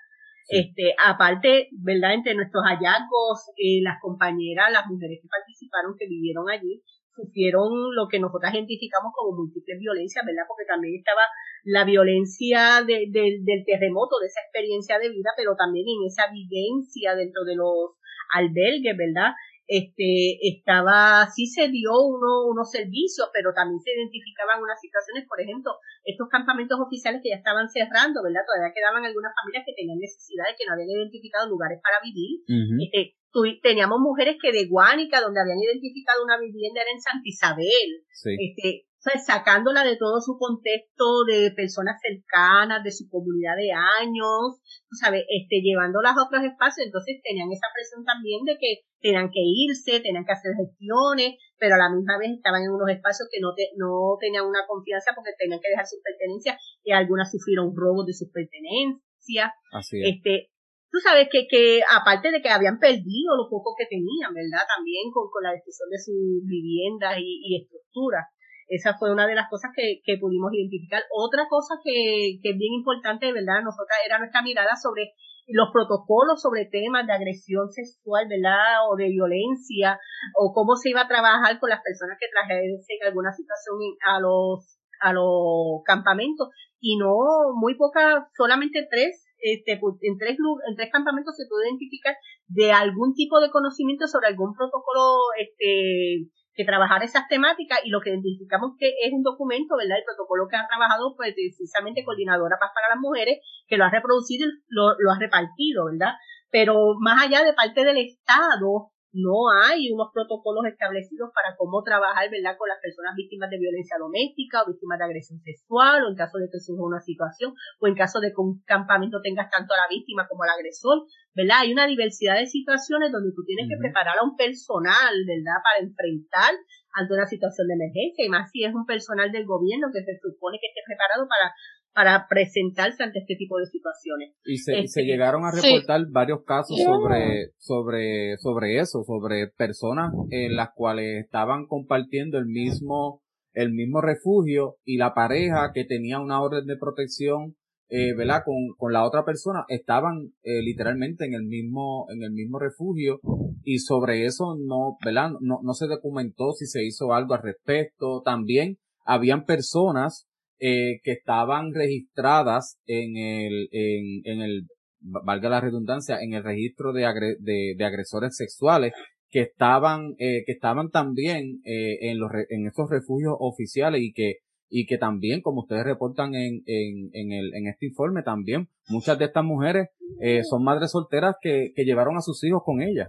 Este, aparte, ¿verdad? Entre nuestros hallazgos, eh, las compañeras, las mujeres que participaron, que vivieron allí, sufrieron lo que nosotras identificamos como múltiples violencias, ¿verdad? Porque también estaba la violencia de, del terremoto, de esa experiencia de vida, pero también en esa vivencia dentro de los albergues, ¿verdad? este, estaba, sí se dio uno, unos servicios, pero también se identificaban unas situaciones, por ejemplo, estos campamentos oficiales que ya estaban cerrando, ¿verdad? Todavía quedaban algunas familias que tenían necesidades, que no habían identificado lugares para vivir. este, teníamos mujeres que de Guánica, donde habían identificado una vivienda, era en Santa Isabel. Este, sacándola de todo su contexto de personas cercanas, de su comunidad de años, tú sabes, este, llevándolas a otros espacios, entonces tenían esa presión también de que tenían que irse, tenían que hacer gestiones, pero a la misma vez estaban en unos espacios que no, no tenían una confianza porque tenían que dejar sus pertenencias y algunas sufrieron robos de sus pertenencias. Así es. Este, tú sabes que, que aparte de que habían perdido lo poco que tenían, ¿verdad? También con, con la destrucción de sus viviendas y, y estructuras. Esa fue una de las cosas que, que pudimos identificar. Otra cosa que, que es bien importante, ¿verdad? Nosotras era nuestra mirada sobre los protocolos sobre temas de agresión sexual, ¿verdad? O de violencia, o cómo se iba a trabajar con las personas que trajesen alguna situación a los, a los campamentos. Y no, muy pocas, solamente tres, este, en tres, en tres campamentos se pudo identificar de algún tipo de conocimiento sobre algún protocolo, este, que trabajar esas temáticas y lo que identificamos que es un documento, ¿verdad? El protocolo que ha trabajado pues, precisamente Coordinadora Paz para las Mujeres, que lo ha reproducido y lo, lo ha repartido, ¿verdad? Pero más allá de parte del Estado, no hay unos protocolos establecidos para cómo trabajar, ¿verdad?, con las personas víctimas de violencia doméstica o víctimas de agresión sexual, o en caso de que surja una situación, o en caso de que un campamento tengas tanto a la víctima como al agresor, ¿verdad? Hay una diversidad de situaciones donde tú tienes que preparar a un personal, ¿verdad?, para enfrentar ante una situación de emergencia, y más si es un personal del gobierno que se supone que esté preparado para para presentarse ante este tipo de situaciones. Y se, Este, llegaron a reportar varios casos sobre, sobre, sobre eso, sobre personas en las cuales estaban compartiendo el mismo, el mismo refugio y la pareja que tenía una orden de protección, eh, ¿verdad? Con, con la otra persona, estaban eh, literalmente en el mismo, en el mismo refugio y sobre eso no, ¿verdad? No, no se documentó si se hizo algo al respecto. También habían personas eh, que estaban registradas en el, en, en el, valga la redundancia, en el registro de, de, de, agresores sexuales que estaban, eh, que estaban también eh, en los, en estos refugios oficiales y que, y que también, como ustedes reportan en, en, en, el, en este informe, también muchas de estas mujeres eh, son madres solteras que, que llevaron a sus hijos con ellas.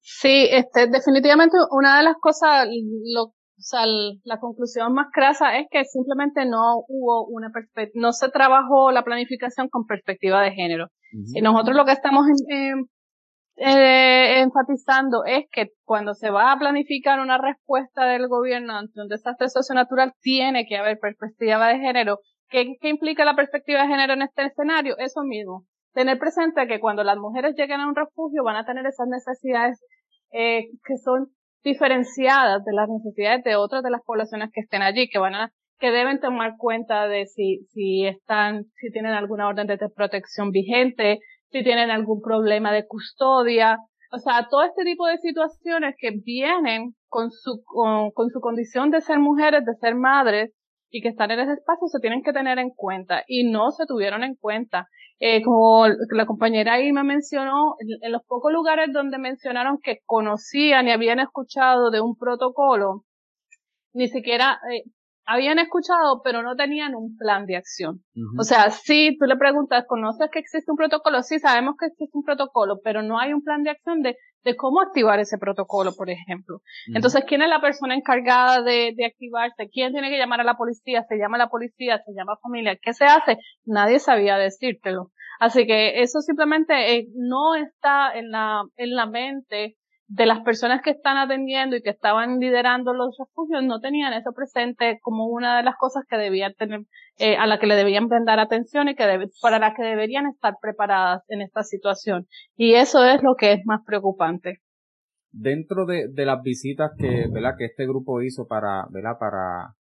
Sí, este, definitivamente una de las cosas, lo, o sea, la conclusión más crasa es que simplemente no hubo una perspectiva, no se trabajó la planificación con perspectiva de género. Y nosotros lo que estamos eh, enfatizando es que cuando se va a planificar una respuesta del gobierno ante un desastre socionatural, tiene que haber perspectiva de género. ¿Qué, ¿Qué implica la perspectiva de género en este escenario? Eso mismo. Tener presente que cuando las mujeres lleguen a un refugio van a tener esas necesidades eh, que son diferenciadas de las necesidades de otras de las poblaciones que estén allí, que van a, que deben tomar cuenta de si, si están, si tienen alguna orden de protección vigente, si tienen algún problema de custodia, o sea, todo este tipo de situaciones que vienen con su, con, con su condición de ser mujeres, de ser madres, y que están en ese espacio se tienen que tener en cuenta y no se tuvieron en cuenta. Eh, como la compañera Irma mencionó, en, los pocos lugares donde mencionaron que conocían y habían escuchado de un protocolo, ni siquiera eh, habían escuchado, pero no tenían un plan de acción. O sea, si tú le preguntas, ¿conoces que existe un protocolo? Sí, sabemos que existe un protocolo, pero no hay un plan de acción de, de cómo activar ese protocolo, por ejemplo. Entonces, ¿quién es la persona encargada de, de activarse? ¿Quién tiene que llamar a la policía? ¿Se llama a la policía? ¿Se llama a familia? ¿Qué se hace? Nadie sabía decírtelo. Así que eso simplemente eh, no está en la, en la mente de las personas que están atendiendo y que estaban liderando los refugios no tenían eso presente como una de las cosas que debían tener, eh, a la que le debían prestar atención y que para la que deberían estar preparadas en esta situación. Y eso es lo que es más preocupante. Dentro de, de las visitas que, ¿verdad? que este grupo hizo para, ¿verdad? para,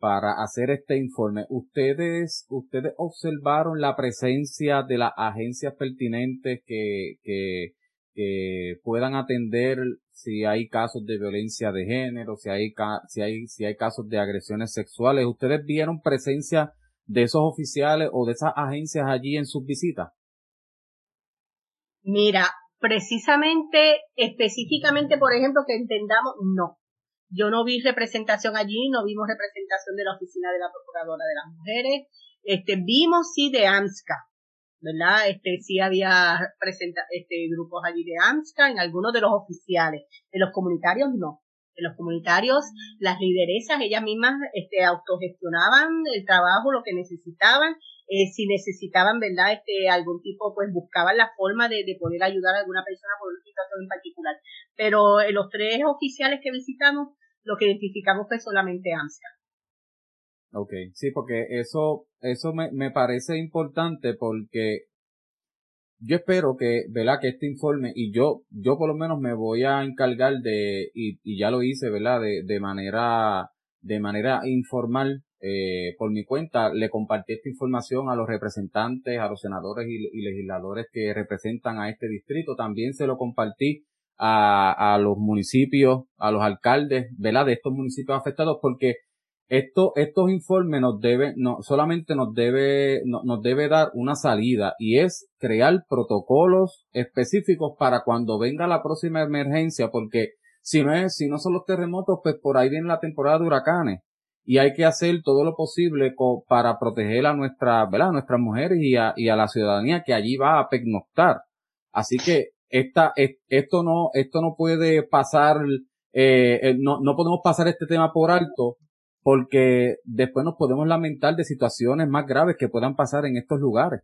para hacer este informe, ustedes, ustedes observaron la presencia de las agencias pertinentes que, que, que puedan atender si hay casos de violencia de género, si hay, si hay, si hay casos de agresiones sexuales. ¿Ustedes vieron presencia de esos oficiales o de esas agencias allí en sus visitas? Mira, precisamente, específicamente, por ejemplo, que entendamos, no. Yo no vi representación allí, no vimos representación de la oficina de la Procuradora de las Mujeres. Este, vimos sí de AMSCA, ¿verdad? Este, sí había presenta, este, grupos allí de AMSCA, en algunos de los oficiales, en los comunitarios no. En los comunitarios, las lideresas, ellas mismas, este, autogestionaban el trabajo, lo que necesitaban, eh, si necesitaban, ¿verdad? Este, algún tipo, pues buscaban la forma de, de poder ayudar a alguna persona por una situación en particular. Pero en los tres oficiales que visitamos, lo que identificamos fue solamente AMSCA. Ok, sí, porque eso, eso me, me parece importante porque yo espero que, ¿verdad? Que este informe, y yo, yo por lo menos me voy a encargar de, y, y ya lo hice, ¿verdad? De, de manera, de manera informal, eh, por mi cuenta, le compartí esta información a los representantes, a los senadores y, y legisladores que representan a este distrito. También se lo compartí a, a los municipios, a los alcaldes, ¿verdad? De estos municipios afectados, porque esto, estos informes nos deben, no, solamente nos debe, no, nos debe dar una salida y es crear protocolos específicos para cuando venga la próxima emergencia, porque si no es, si no son los terremotos, pues por ahí viene la temporada de huracanes y hay que hacer todo lo posible para proteger a nuestra, ¿verdad? A nuestras mujeres y a, y a la ciudadanía que allí va a pernoctar. Así que esta, esto no, esto no puede pasar, eh, eh, no, no podemos pasar este tema por alto porque después nos podemos lamentar de situaciones más graves que puedan pasar en estos lugares.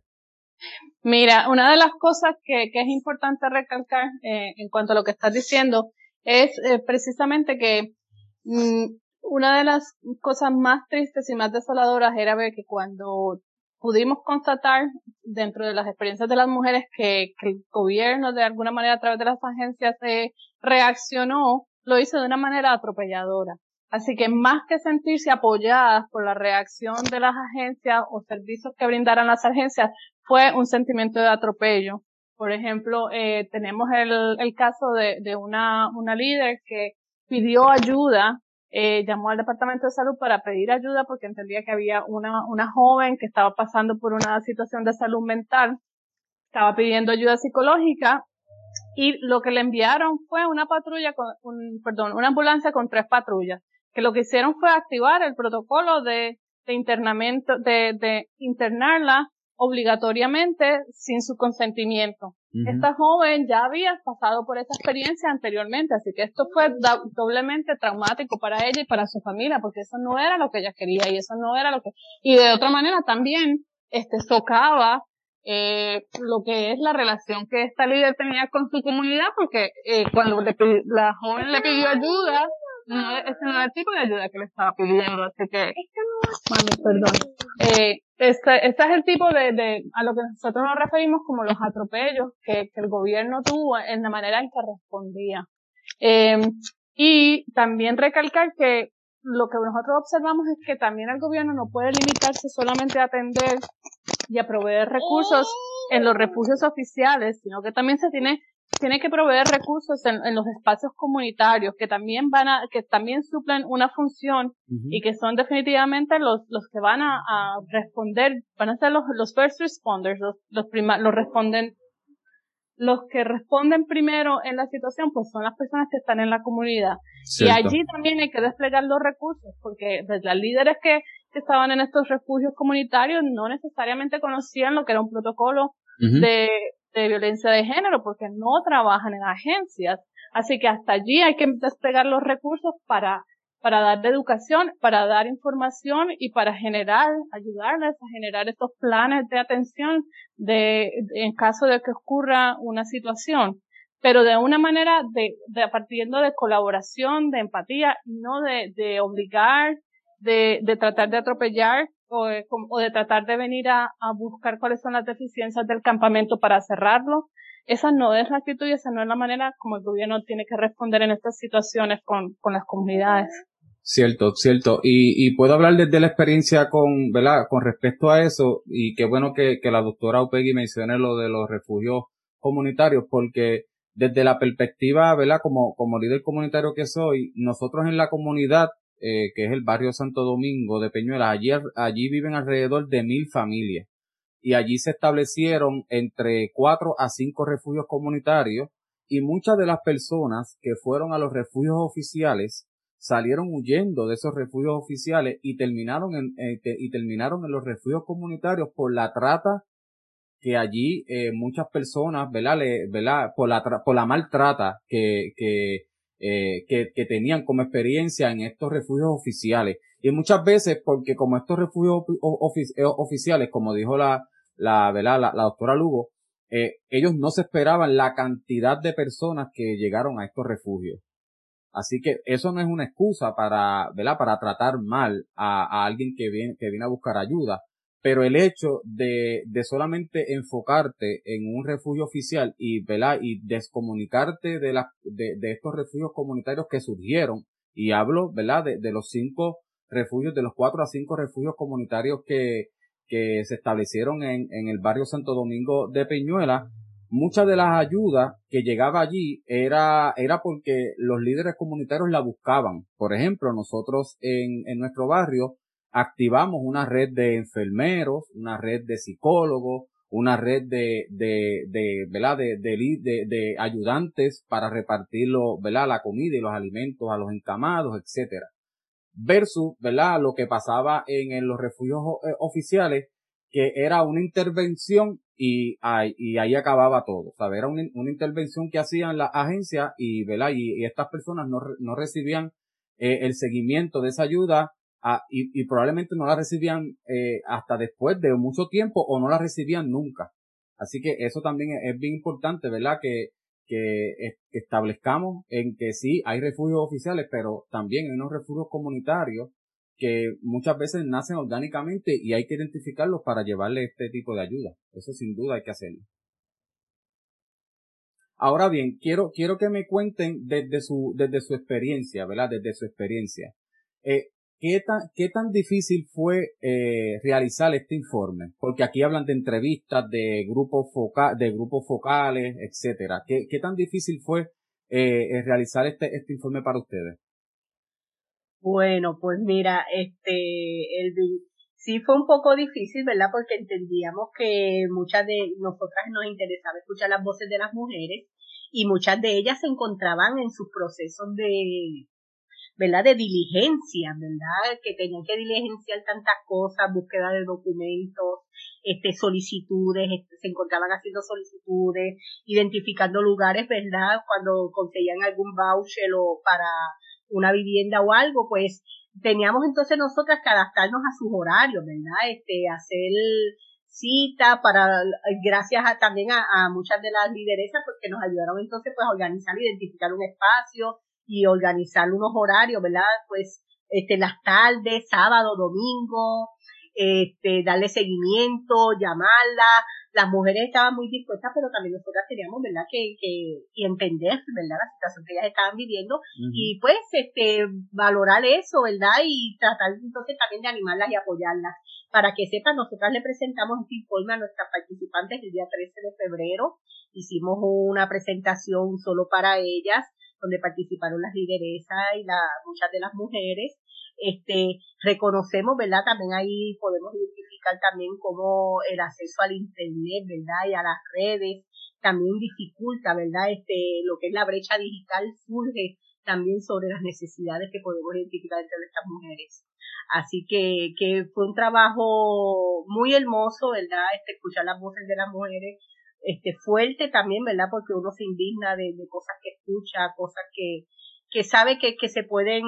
Mira, una de las cosas que, es importante recalcar eh, en cuanto a lo que estás diciendo es eh, precisamente que mm, una de las cosas más tristes y más desoladoras era ver que cuando pudimos constatar dentro de las experiencias de las mujeres que, el gobierno de alguna manera a través de las agencias se reaccionó, lo hizo de una manera atropelladora. Así que más que sentirse apoyadas por la reacción de las agencias o servicios que brindaran las agencias, fue un sentimiento de atropello. Por ejemplo, eh, tenemos el, el caso de, una líder que pidió ayuda eh, llamó al Departamento de Salud para pedir ayuda porque entendía que había una, una joven que estaba pasando por una situación de salud mental, estaba pidiendo ayuda psicológica y lo que le enviaron fue una patrulla con, un, perdón, una ambulancia con tres patrullas, que lo que hicieron fue activar el protocolo de, de internamiento, de, de internarla obligatoriamente sin su consentimiento. Esta joven ya había pasado por esa experiencia anteriormente, así que esto fue doblemente traumático para ella y para su familia, porque eso no era lo que ella quería y eso no era lo que, y de otra manera también, este, socava eh, lo que es la relación que esta líder tenía con su comunidad, porque eh, cuando la joven le pidió ayuda, no, ese no era el tipo de ayuda que le estaba pidiendo, así que, mami, perdón. Eh, este, este es el tipo de, de, a lo que nosotros nos referimos como los atropellos que, que el gobierno tuvo en la manera en que respondía. Eh, y también recalcar que lo que nosotros observamos es que también el gobierno no puede limitarse solamente a atender y a proveer recursos en los refugios oficiales, sino que también se tiene tiene que proveer recursos en, los espacios comunitarios que también van a, que también suplen una función y que son definitivamente los, los que van a, responder, van a ser los, los first responders, los, los, los responden, los que responden primero en la situación, pues son las personas que están en la comunidad. Y allí también hay que desplegar los recursos, porque pues, las líderes que, que estaban en estos refugios comunitarios no necesariamente conocían lo que era un protocolo de, de violencia de género porque no trabajan en agencias. Así que hasta allí hay que desplegar los recursos para, para dar educación, para dar información y para generar, ayudarles a generar estos planes de atención de, en caso de que ocurra una situación. Pero de una manera de, de partiendo de colaboración, de empatía, no de, de obligar, de, de tratar de atropellar o de, o de tratar de venir a, buscar cuáles son las deficiencias del campamento para cerrarlo. Esa no es la actitud y esa no es la manera como el gobierno tiene que responder en estas situaciones con, con las comunidades. Cierto, cierto. Y, puedo hablar desde la experiencia con, ¿verdad? Con respecto a eso, y qué bueno que, que la doctora Upegui mencione lo de los refugios comunitarios, porque desde la perspectiva, ¿verdad? Como, como líder comunitario que soy, nosotros en la comunidad eh, que es el barrio Santo Domingo de Peñuelas. Allí, allí viven alrededor de mil familias y allí se establecieron entre cuatro a cinco refugios comunitarios y muchas de las personas que fueron a los refugios oficiales salieron huyendo de esos refugios oficiales y terminaron en, eh, y terminaron en los refugios comunitarios por la trata que allí eh, muchas personas, ¿verdad? Por la, por la maltrata que, que eh, que, que, tenían como experiencia en estos refugios oficiales. Y muchas veces, porque como estos refugios eh, oficiales, como dijo la, la, ¿verdad? la, doctora Lugo, eh, ellos no se esperaban la cantidad de personas que llegaron a estos refugios. Así que eso no es una excusa para, ¿verdad? Para tratar mal a, a alguien que viene, que viene a buscar ayuda pero el hecho de, de solamente enfocarte en un refugio oficial y, ¿verdad? y descomunicarte de, la, de, de estos refugios comunitarios que surgieron, y hablo ¿verdad? De, de los cinco refugios, de los cuatro a cinco refugios comunitarios que, que se establecieron en, en el barrio Santo Domingo de Peñuela, muchas de las ayudas que llegaba allí era, era porque los líderes comunitarios la buscaban. Por ejemplo, nosotros en, en nuestro barrio activamos una red de enfermeros, una red de psicólogos, una red de, de, de. De, de, de, ayudantes para repartir ¿verdad? la comida y los alimentos a los encamados, etcétera. Versus, ¿verdad? Lo que pasaba en, los refugios eh, oficiales, que era una intervención y, ahí, acababa todo. O era una, intervención que hacían las agencias y, ¿verdad? Y, estas personas no, no recibían eh, el seguimiento de esa ayuda Ah, y, probablemente no la recibían eh, hasta después de mucho tiempo o no la recibían nunca. Así que eso también es, bien importante, ¿verdad? Que, que establezcamos en que sí hay refugios oficiales, pero también hay unos refugios comunitarios que muchas veces nacen orgánicamente y hay que identificarlos para llevarle este tipo de ayuda. Eso sin duda hay que hacerlo. Ahora bien, quiero, quiero que me cuenten desde su, desde su experiencia, ¿verdad? Desde su experiencia. Eh, ¿qué, tan, ¿Qué tan difícil fue eh, realizar este informe? Porque aquí hablan de entrevistas, de grupos, foca de grupos focales, etcétera. ¿Qué, ¿Qué tan difícil fue eh, realizar este, este informe para ustedes? Bueno, pues mira, este, el, sí fue un poco difícil, ¿verdad? Porque entendíamos que muchas de nosotras nos interesaba escuchar las voces de las mujeres y muchas de ellas se encontraban en sus procesos de, ¿verdad? De diligencia, ¿verdad? Que tenían que diligenciar tantas cosas, búsqueda de documentos, este, solicitudes, este, se encontraban haciendo solicitudes, identificando lugares, ¿verdad? Cuando conseguían algún voucher o para una vivienda o algo, pues teníamos entonces nosotras que adaptarnos a sus horarios, ¿verdad? Este, hacer cita para, gracias a, también a, muchas de las lideresas, pues que nos ayudaron entonces pues a organizar, identificar un espacio y organizar unos horarios, ¿verdad? Pues, este, las tardes, sábado, domingo, este, darle seguimiento, llamarla, las mujeres estaban muy dispuestas, pero también nosotras teníamos, ¿verdad?, que, que y entender, ¿verdad?, la situación que ellas estaban viviendo y pues, este, valorar eso, ¿verdad?, y tratar entonces también de animarlas y apoyarlas. Para que sepan, nosotras le presentamos este informe a nuestras participantes el día 13 de febrero. Hicimos una presentación solo para ellas, donde participaron las lideresas y la, muchas de las mujeres este, reconocemos, ¿verdad? También ahí podemos identificar también cómo el acceso al Internet, ¿verdad? Y a las redes también dificulta, ¿verdad? Este, lo que es la brecha digital surge también sobre las necesidades que podemos identificar entre estas mujeres. Así que, que fue un trabajo muy hermoso, ¿verdad? Este, escuchar las voces de las mujeres, este, fuerte también, ¿verdad? Porque uno se indigna de, de cosas que escucha, cosas que, que sabe que, que se pueden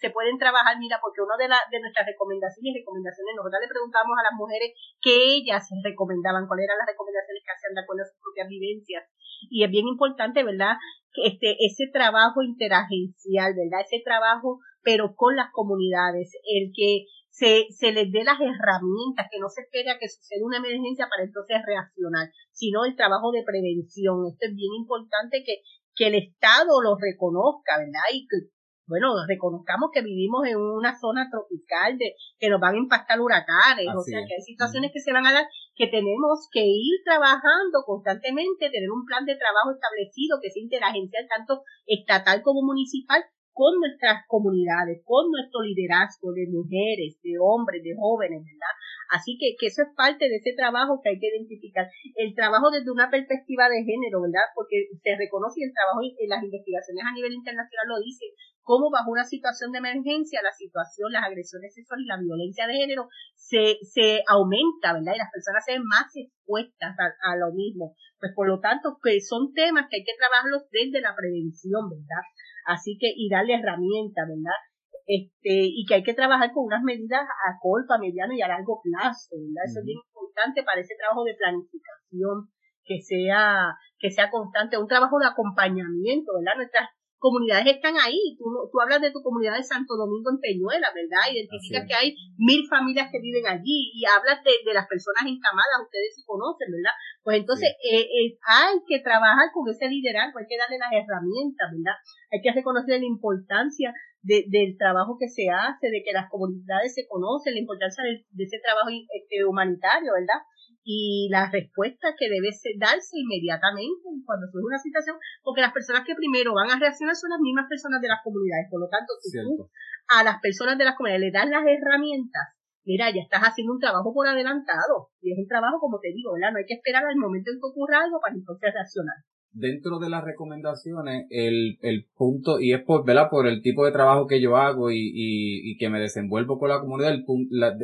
se pueden trabajar, mira, porque una de, la, de nuestras recomendaciones recomendaciones, nosotros le preguntamos a las mujeres qué ellas recomendaban, cuáles eran las recomendaciones que hacían de acuerdo a sus propias vivencias. Y es bien importante, ¿verdad? Este, ese trabajo interagencial, ¿verdad? Ese trabajo, pero con las comunidades, el que se, se les dé las herramientas, que no se espere a que suceda una emergencia para entonces reaccionar, sino el trabajo de prevención. Esto es bien importante que, que el Estado lo reconozca, ¿verdad? Y que, bueno, reconozcamos que vivimos en una zona tropical de que nos van a impactar huracanes, o sea, que hay situaciones que se van a dar que tenemos que ir trabajando constantemente, tener un plan de trabajo establecido que sea interagencial tanto estatal como municipal con nuestras comunidades, con nuestro liderazgo de mujeres, de hombres, de jóvenes, ¿verdad? Así que, que eso es parte de ese trabajo que hay que identificar. El trabajo desde una perspectiva de género, ¿verdad? Porque se reconoce el trabajo en las investigaciones a nivel internacional lo dicen, cómo bajo una situación de emergencia la situación, las agresiones sexuales y la violencia de género se, se aumenta, ¿verdad? Y las personas se ven más expuestas a, a lo mismo. Pues por lo tanto, que son temas que hay que trabajarlos desde la prevención, ¿verdad? Así que, y darle herramientas, ¿verdad? este, y que hay que trabajar con unas medidas a corto, a mediano y a largo plazo, ¿verdad? Eso es bien importante para ese trabajo de planificación que sea, que sea constante, un trabajo de acompañamiento, ¿verdad? Nuestras comunidades están ahí. Tú, tú hablas de tu comunidad de Santo Domingo en Peñuela, ¿verdad? Identificas que hay mil familias que viven allí y hablas de, de las personas encamadas, ustedes se conocen, ¿verdad? Pues entonces eh, eh, hay que trabajar con ese liderazgo, hay que darle las herramientas, ¿verdad? Hay que reconocer la importancia de, del trabajo que se hace, de que las comunidades se conocen, la importancia de, de ese trabajo este, humanitario, ¿verdad? Y la respuesta que debe darse inmediatamente cuando surge una situación, porque las personas que primero van a reaccionar son las mismas personas de las comunidades. Por lo tanto, si tú a las personas de las comunidades le das las herramientas, mira, ya estás haciendo un trabajo por adelantado. Y es un trabajo, como te digo, ¿verdad? No hay que esperar al momento en que ocurra algo para entonces reaccionar dentro de las recomendaciones, el, el punto, y es por, ¿verdad? por el tipo de trabajo que yo hago y, y, y que me desenvuelvo con la comunidad, el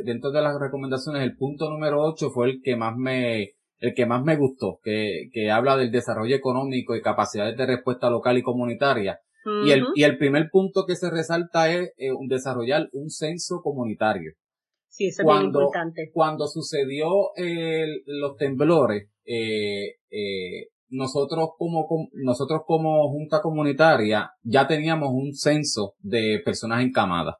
dentro de las recomendaciones, el punto número 8 fue el que más me, el que más me gustó, que, que habla del desarrollo económico y capacidades de respuesta local y comunitaria. y, el, y el primer punto que se resalta es eh, desarrollar un censo comunitario. Sí, eso es muy importante. Cuando sucedió el, los temblores, eh, eh, nosotros como, nosotros como junta comunitaria ya teníamos un censo de personas encamadas.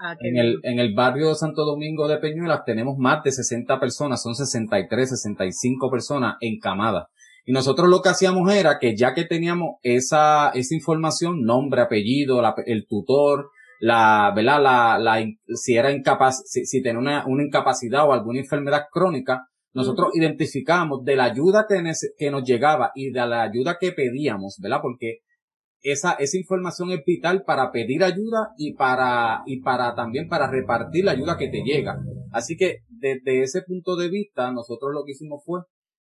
Ah, en, el, en el barrio de Santo Domingo de Peñuelas tenemos más de 60 personas, son 63, 65 personas encamadas. Y nosotros lo que hacíamos era que ya que teníamos esa, esa información, nombre, apellido, el tutor, la, ¿verdad? La, la, si era incapaz, si, si tenía una, una incapacidad o alguna enfermedad crónica, nosotros identificamos de la ayuda que, nos llegaba y de la ayuda que pedíamos, ¿verdad? Porque esa, esa información es vital para pedir ayuda y para, y para también para repartir la ayuda que te llega. Así que desde ese punto de vista, nosotros lo que hicimos fue,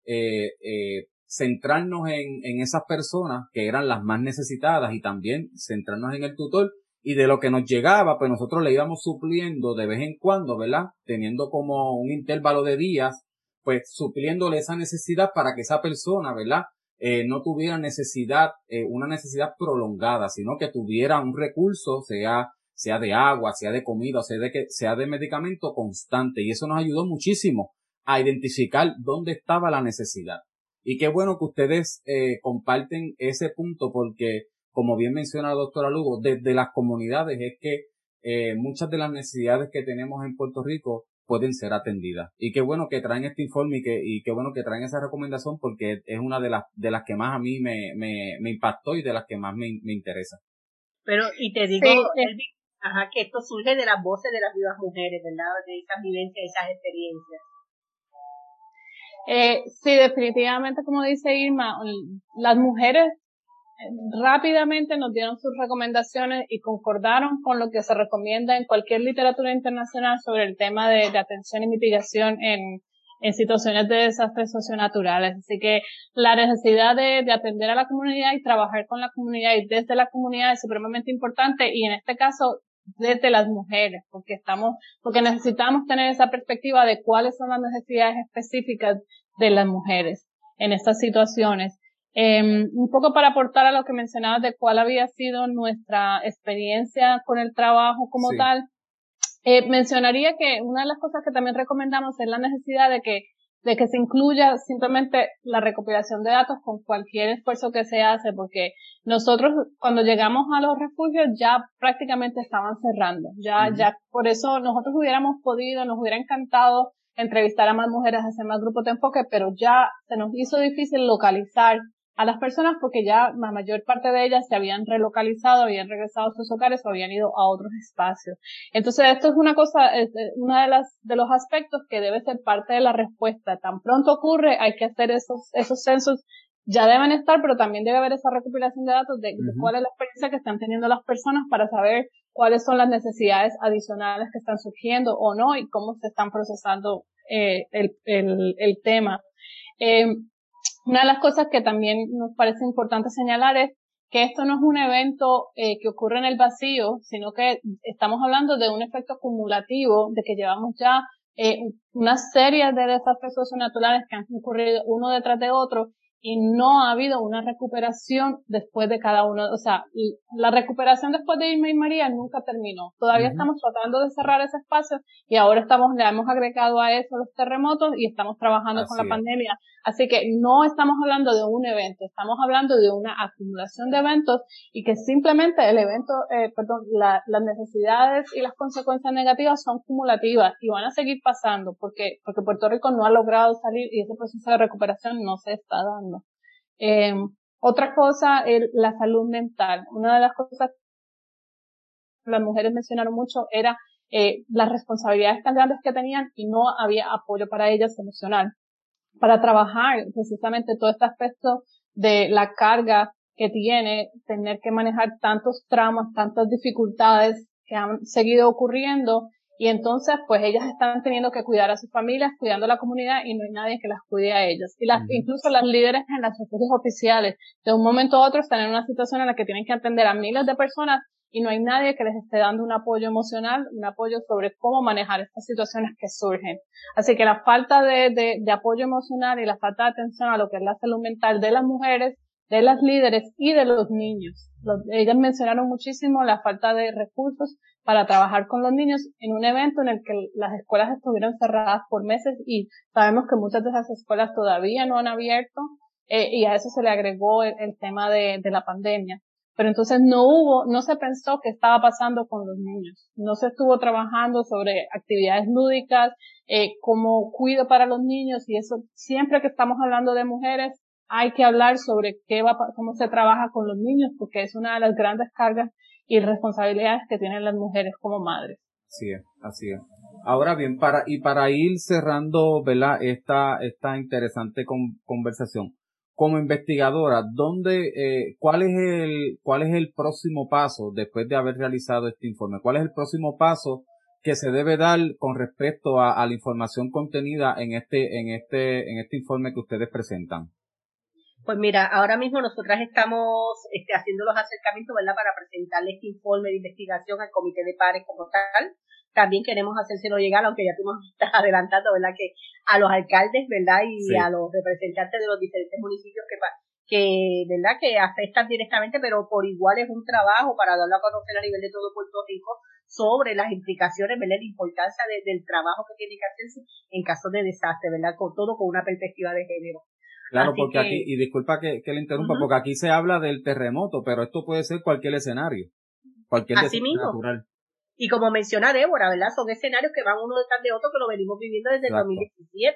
eh, eh, centrarnos en, en esas personas que eran las más necesitadas y también centrarnos en el tutor y de lo que nos llegaba, pues nosotros le íbamos supliendo de vez en cuando, ¿verdad? Teniendo como un intervalo de días, pues supliéndole esa necesidad para que esa persona, ¿verdad? Eh, no tuviera necesidad, eh, una necesidad prolongada, sino que tuviera un recurso, sea, sea de agua, sea de comida, sea de, que, sea de medicamento constante. Y eso nos ayudó muchísimo a identificar dónde estaba la necesidad. Y qué bueno que ustedes eh, comparten ese punto porque, como bien menciona la doctora Lugo, desde las comunidades es que eh, muchas de las necesidades que tenemos en Puerto Rico pueden ser atendidas. Y qué bueno que traen este informe y, que, y qué bueno que traen esa recomendación porque es una de las, de las que más a mí me, me, me impactó y de las que más me, me interesa. Pero, y te digo, ajá, que esto surge de las voces de las vivas mujeres, ¿verdad? De esas vivencias, esas experiencias. Eh, sí, definitivamente, como dice Irma, las mujeres rápidamente nos dieron sus recomendaciones y concordaron con lo que se recomienda en cualquier literatura internacional sobre el tema de, atención y mitigación en, en situaciones de desastres socionaturales. Así que la necesidad de, de, atender a la comunidad y trabajar con la comunidad y desde la comunidad es supremamente importante y en este caso desde las mujeres, porque estamos, porque necesitamos tener esa perspectiva de cuáles son las necesidades específicas de las mujeres en estas situaciones. Eh, un poco para aportar a lo que mencionabas de cuál había sido nuestra experiencia con el trabajo como tal, eh, mencionaría que una de las cosas que también recomendamos es la necesidad de que de que se incluya simplemente la recopilación de datos con cualquier esfuerzo que se hace, porque nosotros cuando llegamos a los refugios ya prácticamente estaban cerrando, ya, ya por eso nosotros hubiéramos podido, nos hubiera encantado entrevistar a más mujeres, hacer más grupos de enfoque, pero ya se nos hizo difícil localizar a las personas porque ya la mayor parte de ellas se habían relocalizado, habían regresado a sus hogares o habían ido a otros espacios. Entonces esto es una cosa, es uno de las, de los aspectos que debe ser parte de la respuesta. Tan pronto ocurre, hay que hacer esos, esos censos ya deben estar, pero también debe haber esa recopilación de datos de, cuál es la experiencia que están teniendo las personas para saber cuáles son las necesidades adicionales que están surgiendo o no y cómo se están procesando eh, el, el, el, tema. Eh, una de las cosas que también nos parece importante señalar es que esto no es un evento eh, que ocurre en el vacío, sino que estamos hablando de un efecto acumulativo, de que llevamos ya eh, una serie de desastres naturales que han ocurrido uno detrás de otro y no ha habido una recuperación después de cada uno. O sea, la recuperación después de Irma y María nunca terminó. Todavía estamos tratando de cerrar ese espacio y ahora estamos, le hemos agregado a eso los terremotos y estamos trabajando con la pandemia. Así que no estamos hablando de un evento, estamos hablando de una acumulación de eventos y que simplemente el evento, eh, perdón, las necesidades y las consecuencias negativas son cumulativas y van a seguir pasando porque, porque Puerto Rico no ha logrado salir y ese proceso de recuperación no se está dando. Eh, otra cosa es la salud mental. Una de las cosas que las mujeres mencionaron mucho era eh, las responsabilidades tan grandes que tenían y no había apoyo para ellas emocional. Para trabajar precisamente todo este aspecto de la carga que tiene tener que manejar tantos traumas, tantas dificultades que han seguido ocurriendo y entonces, pues ellas están teniendo que cuidar a sus familias, cuidando a la comunidad y no hay nadie que las cuide a ellas. Y las, incluso las líderes en las refugios oficiales, de un momento a otro están en una situación en la que tienen que atender a miles de personas y no hay nadie que les esté dando un apoyo emocional, un apoyo sobre cómo manejar estas situaciones que surgen. Así que la falta de, de, de apoyo emocional y la falta de atención a lo que es la salud mental de las mujeres de las líderes y de los niños. Ellas mencionaron muchísimo la falta de recursos para trabajar con los niños en un evento en el que las escuelas estuvieron cerradas por meses y sabemos que muchas de esas escuelas todavía no han abierto eh, y a eso se le agregó el, tema de, de, la pandemia. Pero entonces no hubo, no se pensó qué estaba pasando con los niños. No se estuvo trabajando sobre actividades lúdicas, eh, como cuido para los niños y eso, siempre que estamos hablando de mujeres, hay que hablar sobre qué va, cómo se trabaja con los niños, porque es una de las grandes cargas y responsabilidades que tienen las mujeres como madres. Así es, así es. Ahora bien, para, y para ir cerrando, ¿verdad? Esta, esta interesante conversación. Como investigadora, ¿dónde, eh, cuál es el, cuál es el próximo paso después de haber realizado este informe? ¿Cuál es el próximo paso que se debe dar con respecto a, a la información contenida en este, en este, en este informe que ustedes presentan? Pues mira, ahora mismo nosotras estamos este, haciendo los acercamientos, ¿verdad?, para presentarle este informe de investigación al comité de pares como tal. También queremos hacérselo llegar, aunque ya tú nos estás adelantando, ¿verdad?, que a los alcaldes, ¿verdad?, y a los representantes de los diferentes municipios que, que, ¿verdad?, que afectan directamente, pero por igual es un trabajo para darlo a conocer a nivel de todo Puerto Rico sobre las implicaciones, ¿verdad?, la importancia del trabajo que tiene que hacerse en caso de desastre, ¿verdad?, con todo con una perspectiva de género. Claro, porque aquí, y disculpa que, que le interrumpa, porque aquí se habla del terremoto, pero esto puede ser cualquier escenario, cualquier Así mismo. natural. Y como menciona Débora, ¿verdad? Son escenarios que van uno detrás de otro que lo venimos viviendo desde el 2017.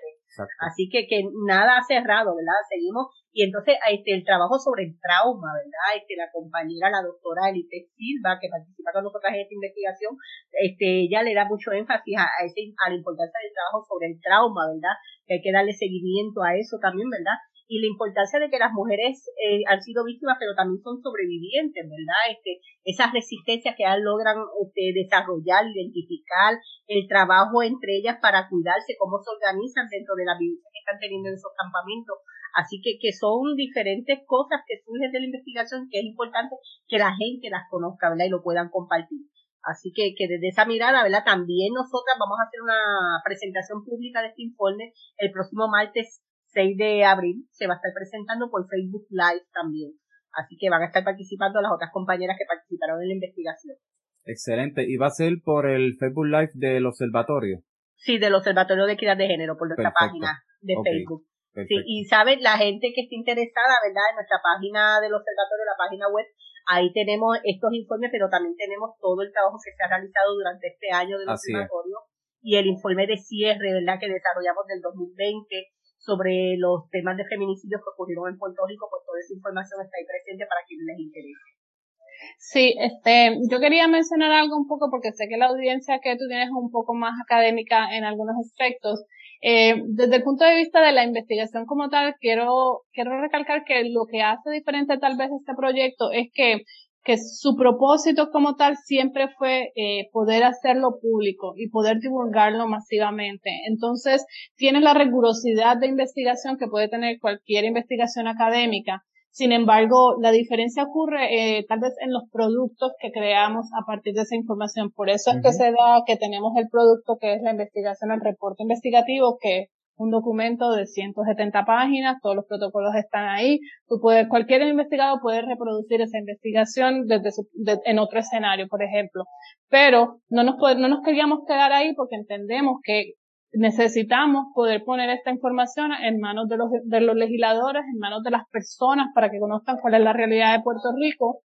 Así que, que nada ha cerrado, ¿verdad? Seguimos. Y entonces, este, el trabajo sobre el trauma, ¿verdad? Este, la compañera, la doctora Elite Silva, que participa con nosotros en esta investigación, este, ella le da mucho énfasis a, ese, a la importancia del trabajo sobre el trauma, ¿verdad? Que hay que darle seguimiento a eso también, ¿verdad? Y la importancia de que las mujeres eh, han sido víctimas, pero también son sobrevivientes, ¿verdad? Este, esas resistencias que ellas logran este, desarrollar, identificar, el trabajo entre ellas para cuidarse, cómo se organizan dentro de la vivencia que están teniendo en esos campamentos. Así que, que son diferentes cosas que surgen de la investigación que es importante que la gente las conozca, ¿verdad? Y lo puedan compartir. Así que, que desde esa mirada, ¿verdad? También nosotras vamos a hacer una presentación pública de este informe el próximo martes 6 de abril se va a estar presentando por Facebook Live también. Así que van a estar participando las otras compañeras que participaron en la investigación. Excelente. ¿Y va a ser por el Facebook Live del observatorio? Sí, del Observatorio de Equidad de Género, por nuestra página de Facebook. Sí, y saben, la gente que esté interesada, ¿verdad? En nuestra página del observatorio, la página web, ahí tenemos estos informes, pero también tenemos todo el trabajo que se ha realizado durante este año del observatorio y el informe de cierre, ¿verdad? Que desarrollamos del 2020 sobre los temas de feminicidios que ocurrieron en Puerto Rico, pues toda esa información está ahí presente para quienes les interese. Sí, este, yo quería mencionar algo un poco porque sé que la audiencia que tú tienes es un poco más académica en algunos aspectos. Eh, desde el punto de vista de la investigación como tal, quiero, quiero recalcar que lo que hace diferente tal vez este proyecto es que que su propósito como tal siempre fue eh, poder hacerlo público y poder divulgarlo masivamente. Entonces, tiene la rigurosidad de investigación que puede tener cualquier investigación académica. Sin embargo, la diferencia ocurre eh, tal vez en los productos que creamos a partir de esa información. Por eso es que se da que tenemos el producto que es la investigación, el reporte investigativo, que un documento de 170 páginas, todos los protocolos están ahí. Tú puedes, cualquier investigado puede reproducir esa investigación desde en otro escenario, por ejemplo. Pero no nos, no nos queríamos quedar ahí porque entendemos que necesitamos poder poner esta información en manos de los, de los legisladores, en manos de las personas para que conozcan cuál es la realidad de Puerto Rico.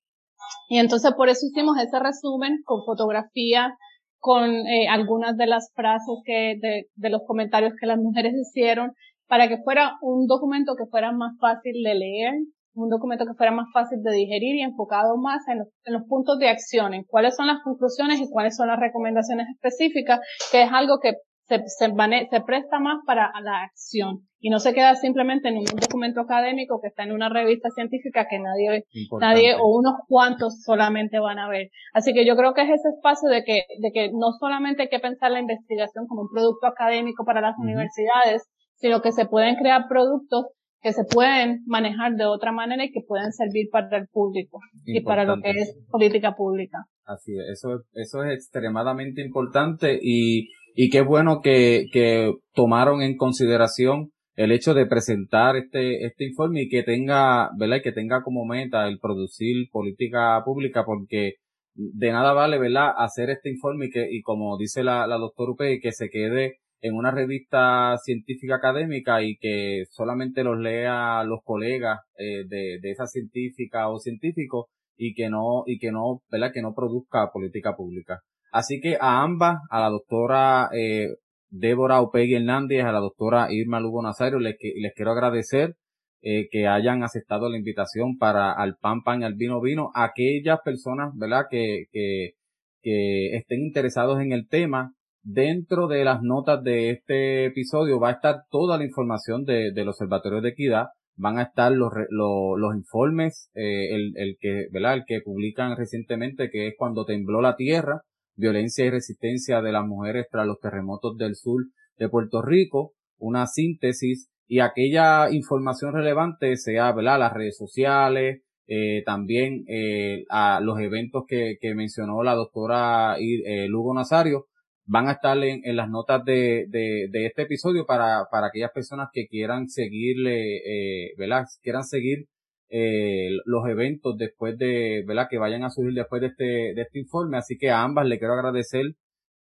Y entonces por eso hicimos ese resumen con fotografías, con eh, algunas de las frases que, de, de los comentarios que las mujeres hicieron para que fuera un documento que fuera más fácil de leer, un documento que fuera más fácil de digerir y enfocado más en los, en los, puntos de acción, en cuáles son las conclusiones y cuáles son las recomendaciones específicas, que es algo que se, se, se presta más para la acción y no se queda simplemente en un documento académico que está en una revista científica que nadie, nadie o unos cuantos solamente van a ver. Así que yo creo que es ese espacio de que, de que no solamente hay que pensar la investigación como un producto académico para las universidades, sino que se pueden crear productos que se pueden manejar de otra manera y que pueden servir para el público y para lo que es política pública. Así es, eso, eso es extremadamente importante y, y qué bueno que, que tomaron en consideración el hecho de presentar este, este informe y que tenga, ¿verdad? Y que tenga como meta el producir política pública porque de nada vale, ¿verdad? Hacer este informe y que, y como dice la, la doctora Upe, que se quede en una revista científica académica y que solamente los lea los colegas eh, de, de esa científica o científico y que no, y que no, ¿verdad? Que no produzca política pública. Así que a ambas, a la doctora eh, Débora Opegui Hernández, a la doctora Irma Lugo Nazario, les, les quiero agradecer eh, que hayan aceptado la invitación para al pan pan al vino vino, aquellas personas, ¿verdad? Que, que, que estén interesados en el tema, Dentro de las notas de este episodio va a estar toda la información de, del Observatorio de Equidad, van a estar los, los, informes, eh, el, el, que, ¿verdad? El que publican recientemente, que es cuando tembló la tierra, violencia y resistencia de las mujeres tras los terremotos del sur de Puerto Rico, una síntesis y aquella información relevante sea, ¿verdad? Las redes sociales, eh, también eh, a los eventos que, que mencionó la doctora eh, Lugo Nazario, van a estar en, las notas de, de, este episodio para, para aquellas personas que quieran seguirle, eh, ¿verdad? Quieran seguir eh, los eventos después de, ¿verdad? Que vayan a surgir después de este, de este informe. Así que a ambas le quiero agradecer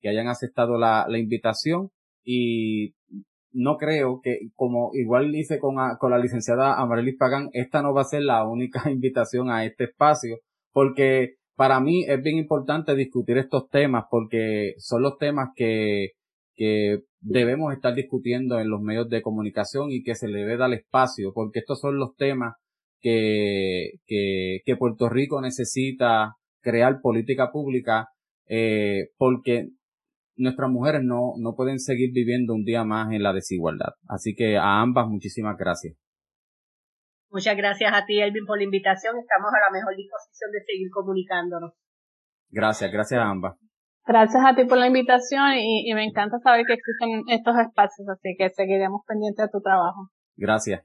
que hayan aceptado la, la invitación y no creo que, como igual hice con, con la licenciada Amarelis Pagán, esta no va a ser la única invitación a este espacio, porque para mí es bien importante discutir estos temas porque son los temas que, que debemos estar discutiendo en los medios de comunicación y que se le debe dar espacio porque estos son los temas que, que, que Puerto Rico necesita crear política pública eh, porque nuestras mujeres no, no pueden seguir viviendo un día más en la desigualdad. Así que a ambas muchísimas gracias. Muchas gracias a ti, Elvin, por la invitación. Estamos a la mejor disposición de seguir comunicándonos. Gracias, gracias a ambas. Gracias a ti por la invitación y, y me encanta saber que existen estos espacios, así que seguiremos pendientes de tu trabajo. Gracias.